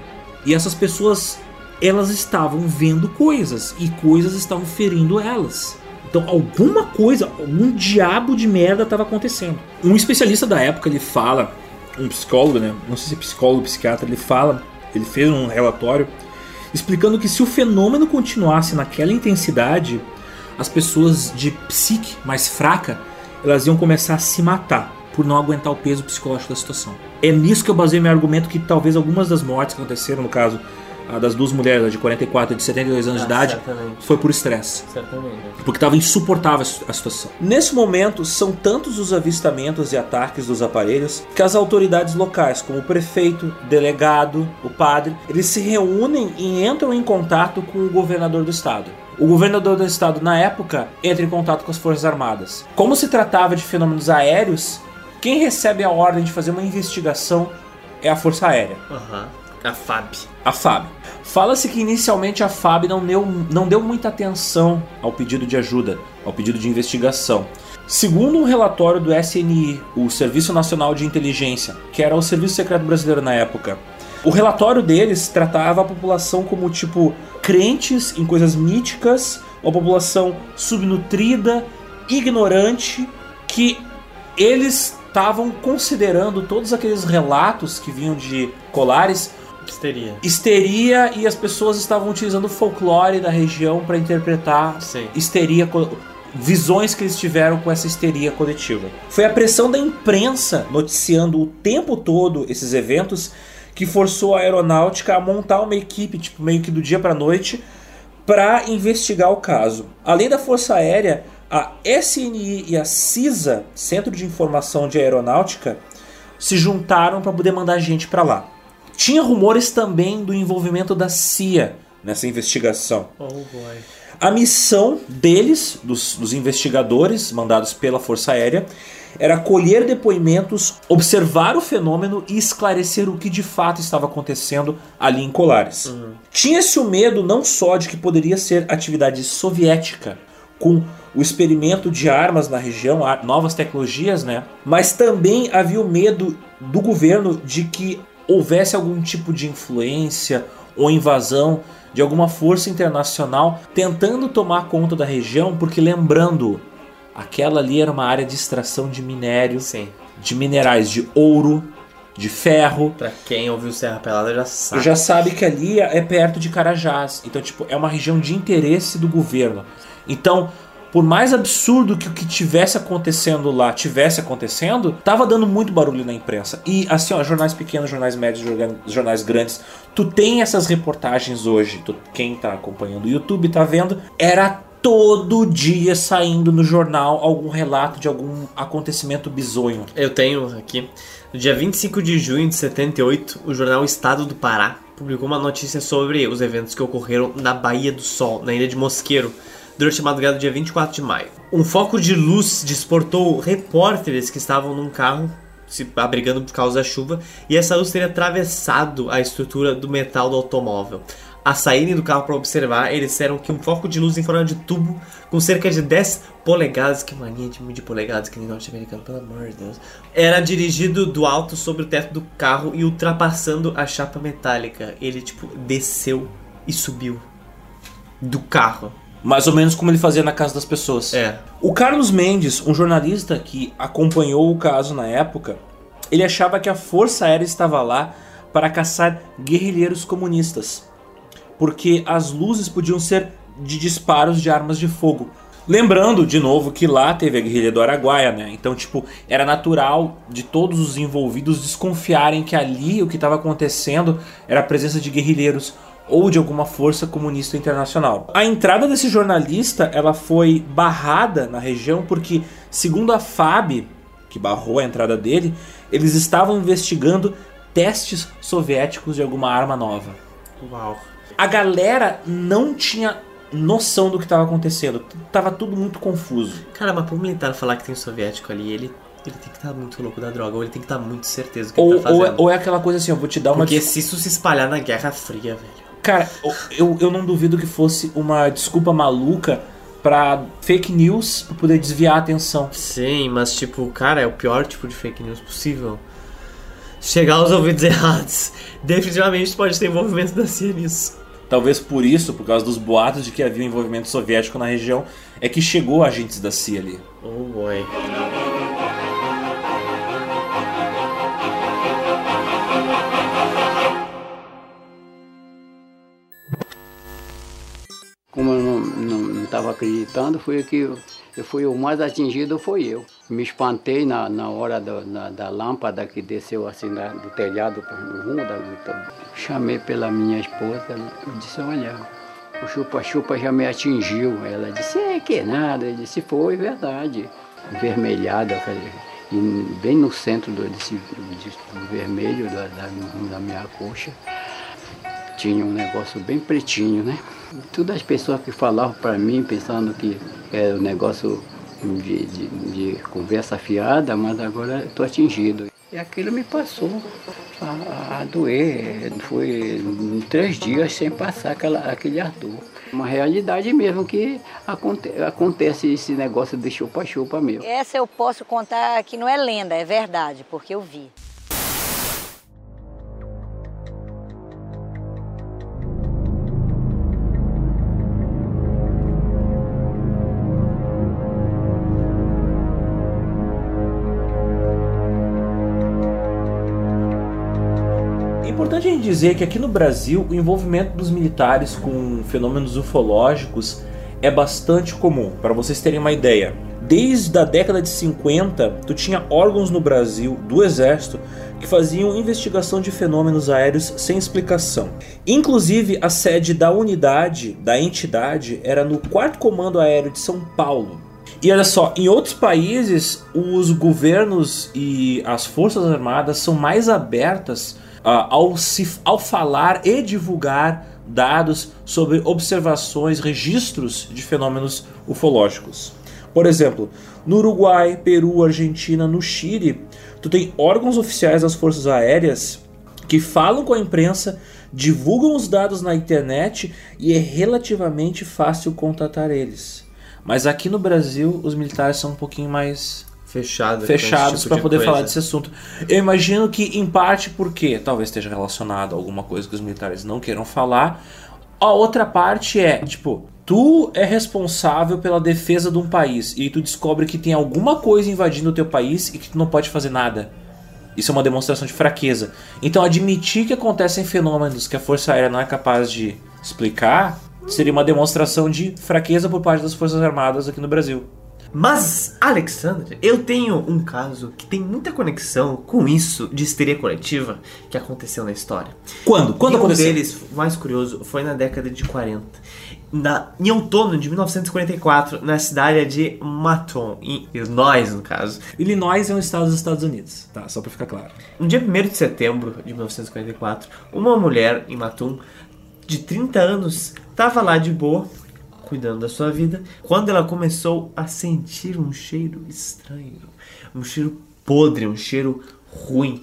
E essas pessoas elas estavam vendo coisas e coisas estavam ferindo elas. Então alguma coisa, algum diabo de merda estava acontecendo. Um especialista da época ele fala, um psicólogo, né? Não sei se é psicólogo ou psiquiatra, ele fala, ele fez um relatório explicando que se o fenômeno continuasse naquela intensidade, as pessoas de psique mais fraca, elas iam começar a se matar por não aguentar o peso psicológico da situação. É nisso que eu basei meu argumento que talvez algumas das mortes que aconteceram, no caso a das duas mulheres, a de 44 e de 72 anos Ah, de idade, certamente. foi por estresse. Porque estava insuportável a situação. Nesse momento, são tantos os avistamentos e ataques dos aparelhos que as autoridades locais, como o prefeito, delegado, o padre, eles se reúnem e entram em contato com o governador do estado. O governador do estado, na época, entra em contato com as Forças Armadas. Como se tratava de fenômenos aéreos, quem recebe a ordem de fazer uma investigação é a Força Aérea Aham. A FAB. a FAB. Fala-se que inicialmente a FAB não deu, não deu muita atenção ao pedido de ajuda, ao pedido de investigação. Segundo um relatório do SNI, o Serviço Nacional de Inteligência, que era o Serviço Secreto Brasileiro na época, o relatório deles tratava a população como tipo crentes em coisas míticas, uma população subnutrida, ignorante, que eles estavam considerando todos aqueles relatos que vinham de colares Histeria. histeria e as pessoas estavam utilizando o folclore da região para interpretar Sim. histeria, visões que eles tiveram com essa histeria coletiva. Foi a pressão da imprensa noticiando o tempo todo esses eventos que forçou a aeronáutica a montar uma equipe, tipo meio que do dia para noite, para investigar o caso. Além da Força Aérea, a SNI e a CISA, Centro de Informação de Aeronáutica, se juntaram para poder mandar gente para lá. Tinha rumores também do envolvimento da CIA nessa investigação. Oh boy. A missão deles, dos, dos investigadores mandados pela Força Aérea, era colher depoimentos, observar o fenômeno e esclarecer o que de fato estava acontecendo ali em Colares. Tinha-se o medo não só de que poderia ser atividade soviética, com o experimento de armas na região, novas tecnologias, né? Mas também havia o medo do governo de que houvesse algum tipo de influência ou invasão de alguma força internacional tentando tomar conta da região, porque lembrando, aquela ali era uma área de extração de minério, Sim. de minerais de ouro, de ferro, Pra quem ouviu Serra Pelada já sabe. já sabe que ali é perto de Carajás. Então, tipo, é uma região de interesse do governo. Então, por mais absurdo que o que tivesse acontecendo lá tivesse acontecendo, tava dando muito barulho na imprensa. E assim, ó, jornais pequenos, jornais médios, jornais grandes, tu tem essas reportagens hoje. Tu, quem tá acompanhando o YouTube tá vendo, era todo dia saindo no jornal algum relato de algum acontecimento bizonho. Eu tenho aqui. No dia 25 de junho de 78, o jornal Estado do Pará publicou uma notícia sobre os eventos que ocorreram na Baía do Sol, na ilha de Mosqueiro, durante a madrugada do dia 24 de maio. Um foco de luz despertou repórteres que estavam num carro se abrigando por causa da chuva e essa luz teria atravessado a estrutura do metal do automóvel. A saírem do carro para observar, eles disseram que um foco de luz em forma de tubo com cerca de 10 polegadas, que mania de medir polegadas que nem norte-americano, pelo amor de Deus, era dirigido do alto sobre o teto do carro e ultrapassando a chapa metálica. Ele, tipo, desceu e subiu do carro. Mais ou menos como ele fazia na casa das pessoas. É. O Carlos Mendes, um jornalista que acompanhou o caso na época, ele achava que a Força Aérea estava lá para caçar guerrilheiros comunistas, porque as luzes podiam ser de disparos de armas de fogo. Lembrando, de novo, que lá teve a guerrilha do Araguaia, né? Então, tipo, era natural de todos os envolvidos desconfiarem que ali o que estava acontecendo era a presença de guerrilheiros ou de alguma força comunista internacional. A entrada desse jornalista, ela foi barrada na região porque, segundo a FAB, que barrou a entrada dele, eles estavam investigando testes soviéticos de alguma arma nova. Uau. A galera não tinha noção do que estava acontecendo. Tava tudo muito confuso. Cara, mas pro militar falar que tem soviético ali, ele, ele tem que estar muito louco da droga, ou ele tem que estar muito certeza do que Ou, ele tá ou, é- fazendo. ou é aquela coisa assim, eu vou te dar uma. Porque se isso se espalhar na Guerra Fria, velho. Cara, eu, eu não duvido que fosse uma desculpa maluca pra fake news pra poder desviar a atenção. Sim, mas tipo, cara, é o pior tipo de fake news possível. Chegar aos ouvidos errados. Definitivamente pode ter envolvimento da CIA nisso. talvez por isso, por causa dos boatos de que havia envolvimento soviético na região, é que chegou agentes da CIA ali. Oh boy. Como eu não estava acreditando, foi que eu, eu fui o mais atingido foi eu. Me espantei na, na hora do- na- da lâmpada que desceu assim da- do telhado no rumo da luta. Chamei pela minha esposa, ela disse, olha, o chupa-chupa já me atingiu. Ela disse, é que nada. Eu disse, foi verdade. Vermelhada, eu bem no centro do, desse, vermelho da, da, da minha coxa tinha um negócio bem pretinho, né? Todas as pessoas que falavam para mim, pensando que era um negócio de, de, de conversa fiada, mas agora estou atingido. E aquilo me passou a, a doer. Foi três dias sem passar aquela, aquele ardor. Uma realidade mesmo que aconte, acontece esse negócio de chupa-chupa mesmo. Essa eu posso contar que não é lenda, é verdade, porque eu vi. Dizer que aqui no Brasil o envolvimento dos militares com fenômenos ufológicos é bastante comum. Para vocês terem uma ideia, desde a década de 50, tu tinha órgãos no Brasil do Exército que faziam investigação de fenômenos aéreos sem explicação. Inclusive, a sede da unidade, da entidade, era no 4 Comando Aéreo de São Paulo. E olha só, em outros países, os governos e as forças armadas são mais abertas ao, se, ao falar e divulgar dados sobre observações, registros de fenômenos ufológicos. Por exemplo, no Uruguai, Peru, Argentina, no Chile, tu tem órgãos oficiais das forças aéreas que falam com a imprensa, divulgam os dados na internet e é relativamente fácil contatar eles. Mas aqui no Brasil, os militares são um pouquinho mais Fechado. fechados tipo para de poder coisa. falar desse assunto. Eu imagino que, em parte, porque talvez esteja relacionado a alguma coisa que os militares não queiram falar. A outra parte é, tipo, tu é responsável pela defesa de um país e tu descobre que tem alguma coisa invadindo o teu país e que tu não pode fazer nada. Isso é uma demonstração de fraqueza. Então, admitir que acontecem fenômenos que a Força Aérea não é capaz de explicar seria uma demonstração de fraqueza por parte das Forças Armadas aqui no Brasil. Mas, Alexandre, eu tenho um caso que tem muita conexão com isso de histeria coletiva que aconteceu na história. Quando? Quando e um aconteceu? deles, o mais curioso, foi na década de 40. Na, em outono de 1944, na cidade de Maton, em Illinois, no caso. Illinois é um estado dos Estados Unidos, tá? Só pra ficar claro. No dia 1 de setembro de 1944, uma mulher em Matum, de 30 anos, estava lá de boa, cuidando da sua vida, quando ela começou a sentir um cheiro estranho, um cheiro podre, um cheiro ruim.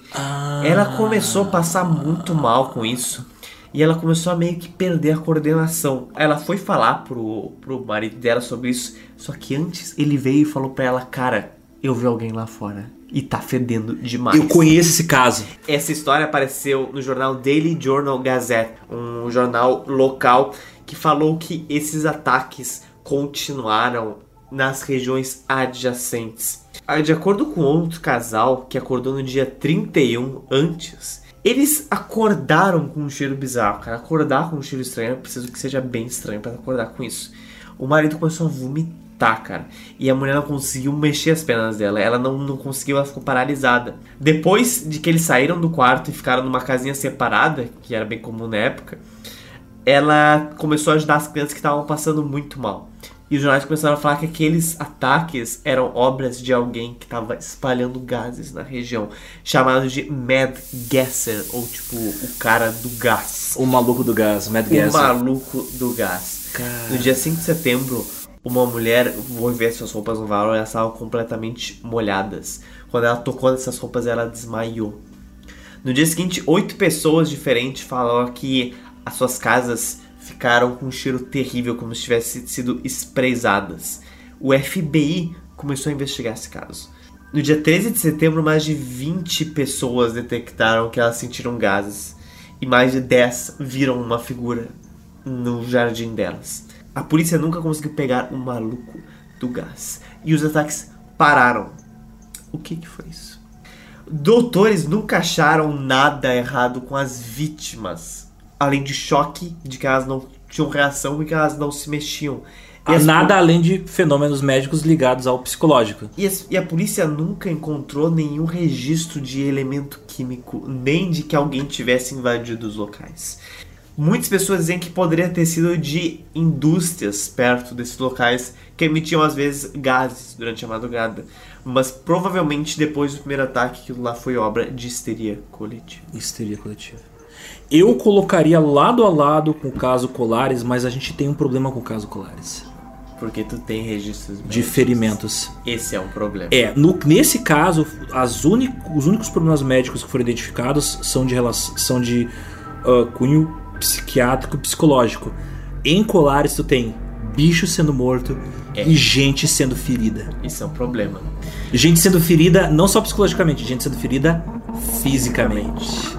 Ela começou a passar muito mal com isso. E ela começou a meio que perder a coordenação. Ela foi falar pro, pro marido dela sobre isso. Só que antes ele veio e falou pra ela: Cara, eu vi alguém lá fora. E tá fedendo demais. Eu conheço esse caso. Essa história apareceu no jornal Daily Journal Gazette, um jornal local que falou que esses ataques continuaram nas regiões adjacentes. Ah, De acordo com outro casal que acordou no dia 31 antes, eles acordaram com um cheiro bizarro, cara. Acordar com um cheiro estranho, eu preciso que seja bem estranho para acordar com isso. O marido começou a vomitar, cara. E a mulher não conseguiu mexer as pernas dela. Ela não, não conseguiu, ela ficou paralisada. Depois de que eles saíram do quarto e ficaram numa casinha separada, que era bem comum na época, ela começou a ajudar as crianças que estavam passando muito mal. E os jornais começaram a falar que aqueles ataques eram obras de alguém que estava espalhando gases na região, chamado de Mad Gasser, ou tipo, o cara do gás. O maluco do gás, Mad O Gasser. maluco do gás. No dia 5 de setembro, uma mulher, vou ver suas roupas no varal, elas estavam completamente molhadas. Quando ela tocou nessas roupas, ela desmaiou. No dia seguinte, oito pessoas diferentes falaram que as suas casas ficaram com um cheiro terrível, como se tivessem sido esprezadas. O FBI começou a investigar esse caso. No dia 13 de setembro, mais de 20 pessoas detectaram que elas sentiram gases. E mais de 10 viram uma figura no jardim delas. A polícia nunca conseguiu pegar o maluco do gás. E os ataques pararam. O que, que foi isso? Doutores nunca acharam nada errado com as vítimas. Além de choque de que elas não tinham reação e que elas não se mexiam. E Nada além de fenômenos médicos ligados ao psicológico. e, as- e a polícia nunca encontrou nenhum registro de elemento químico, nem de que alguém tivesse invadido os locais. Muitas pessoas dizem que poderia ter sido de indústrias perto desses locais que emitiam às vezes gases durante a madrugada, mas provavelmente depois do primeiro ataque aquilo lá foi obra de histeria coletiva. Histeria coletiva. Eu colocaria lado a lado com o caso Colares, mas a gente tem um problema com o caso Colares. Porque tu tem registros De médicos. ferimentos. Esse é um problema. É, no- nesse caso, as uni- os únicos problemas médicos que foram identificados são de, relação, são de ah, cunho psiquiátrico e psicológico. Em Colares, tu tem bicho sendo morto É. e gente sendo ferida. Isso é um problema. Gente sendo ferida não só psicologicamente, gente sendo ferida fisicamente.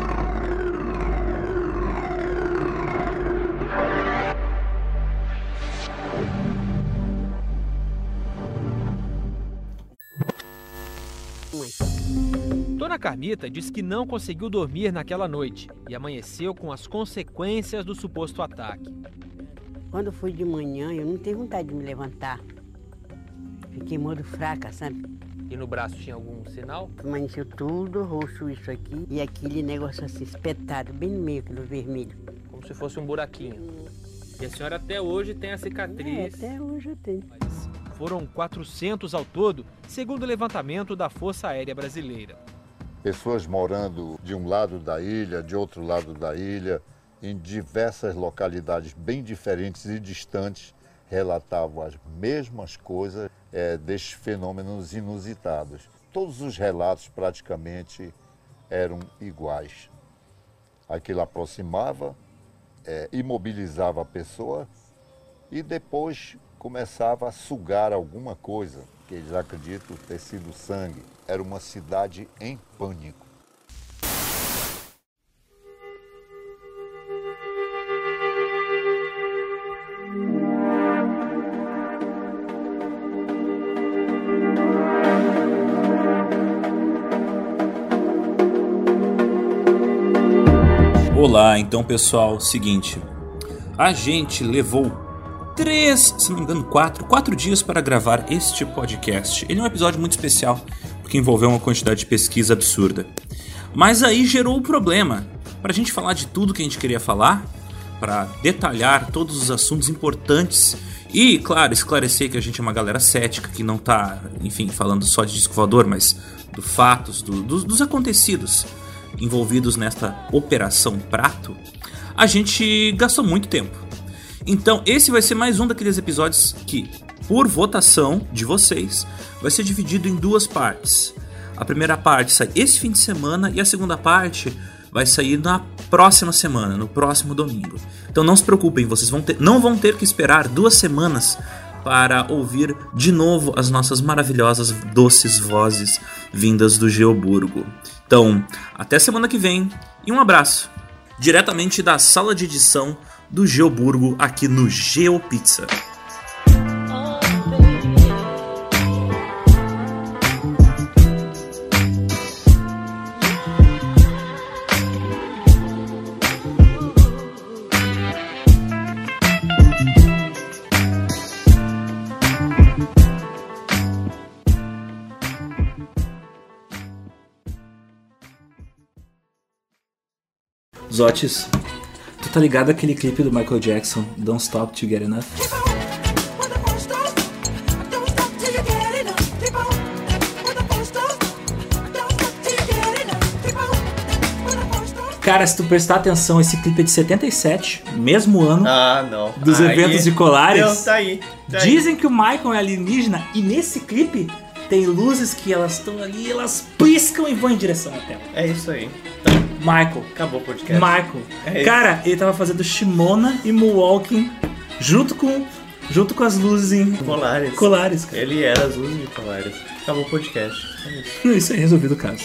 Dona Carmita diz que não conseguiu dormir naquela noite e amanheceu com as consequências do suposto ataque. Quando foi de manhã, eu não tenho vontade de me levantar. Fiquei muito fraca, sabe? E no braço tinha algum sinal? Amanheceu tudo roxo isso aqui e aquele negócio assim espetado, bem no meio, aquilo vermelho. Como se fosse um buraquinho. E a senhora até hoje tem a É, cicatriz. até hoje eu tenho. Foram 400 ao todo, segundo o levantamento da Força Aérea Brasileira. Pessoas morando de um lado da ilha, de outro lado da ilha, em diversas localidades bem diferentes e distantes, relatavam as mesmas coisas eh, destes fenômenos inusitados. Todos os relatos praticamente eram iguais. Aquilo aproximava, eh, imobilizava a pessoa e depois começava a sugar alguma coisa, que eles acreditam ter sido sangue. Era uma cidade em pânico. Olá, então pessoal, seguinte. A gente levou três, se não me engano, quatro, quatro dias para gravar este podcast. Ele é um episódio muito especial, porque envolveu uma quantidade de pesquisa absurda. Mas aí gerou o problema. Para a gente falar de tudo que a gente queria falar, para detalhar todos os assuntos importantes e, claro, esclarecer que a gente é uma galera cética que não tá, enfim, falando só de disco voador, mas do fatos, do- dos- dos acontecidos envolvidos nesta operação prato, a gente gastou muito tempo. Então, esse vai ser mais um daqueles episódios que, por votação de vocês, vai ser dividido em duas partes. A primeira parte sai esse fim de semana e a segunda parte vai sair na próxima semana, no próximo domingo. Então não se preocupem, vocês vão ter- não vão ter que esperar duas semanas para ouvir de novo as nossas maravilhosas, doces vozes vindas do Geoburgo. Então, até semana que vem e um abraço. Diretamente da sala de edição do Geoburgo aqui no GeoPizza. Zotis, tu tá ligado aquele clipe do Michael Jackson, Don't Stop to Get Enough? Cara, se tu prestar atenção, esse clipe é de 77, mesmo ano Ah, não. dos Aí- eventos de Colares. Não, tá aí. tá aí. Dizem que o Michael é alienígena e nesse clipe tem luzes que elas estão ali, elas piscam e vão em direção à tela. É isso aí. Michael. Acabou o podcast. Michael. É. Cara, ele tava fazendo Shimona e Moonwalking junto com junto com as luzes em Colares. Colares, cara. Ele era as luzes de Colares. Acabou o podcast. É isso. Isso aí, resolvido o caso.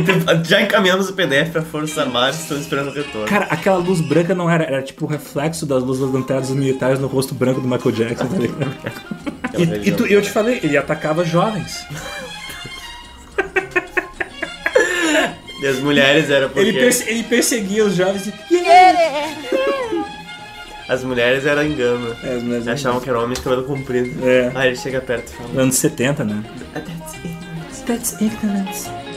Então, já encaminhamos o PDF pra Forças Armadas, estão esperando o retorno. Cara, aquela luz branca não era, era tipo o reflexo das luzes das lanternas dos militares no rosto branco do Michael Jackson, tá ligado? E, e tu- eu te falei, ele atacava jovens. E as mulheres eram porque... Ele, perse- ele perseguia os jovens e. As mulheres eram engano. É, as mulheres Achavam que era homem de cabelo comprido. É. Aí ele chega perto e fala... Anos 70, né? That's ignorance. That's ignorance.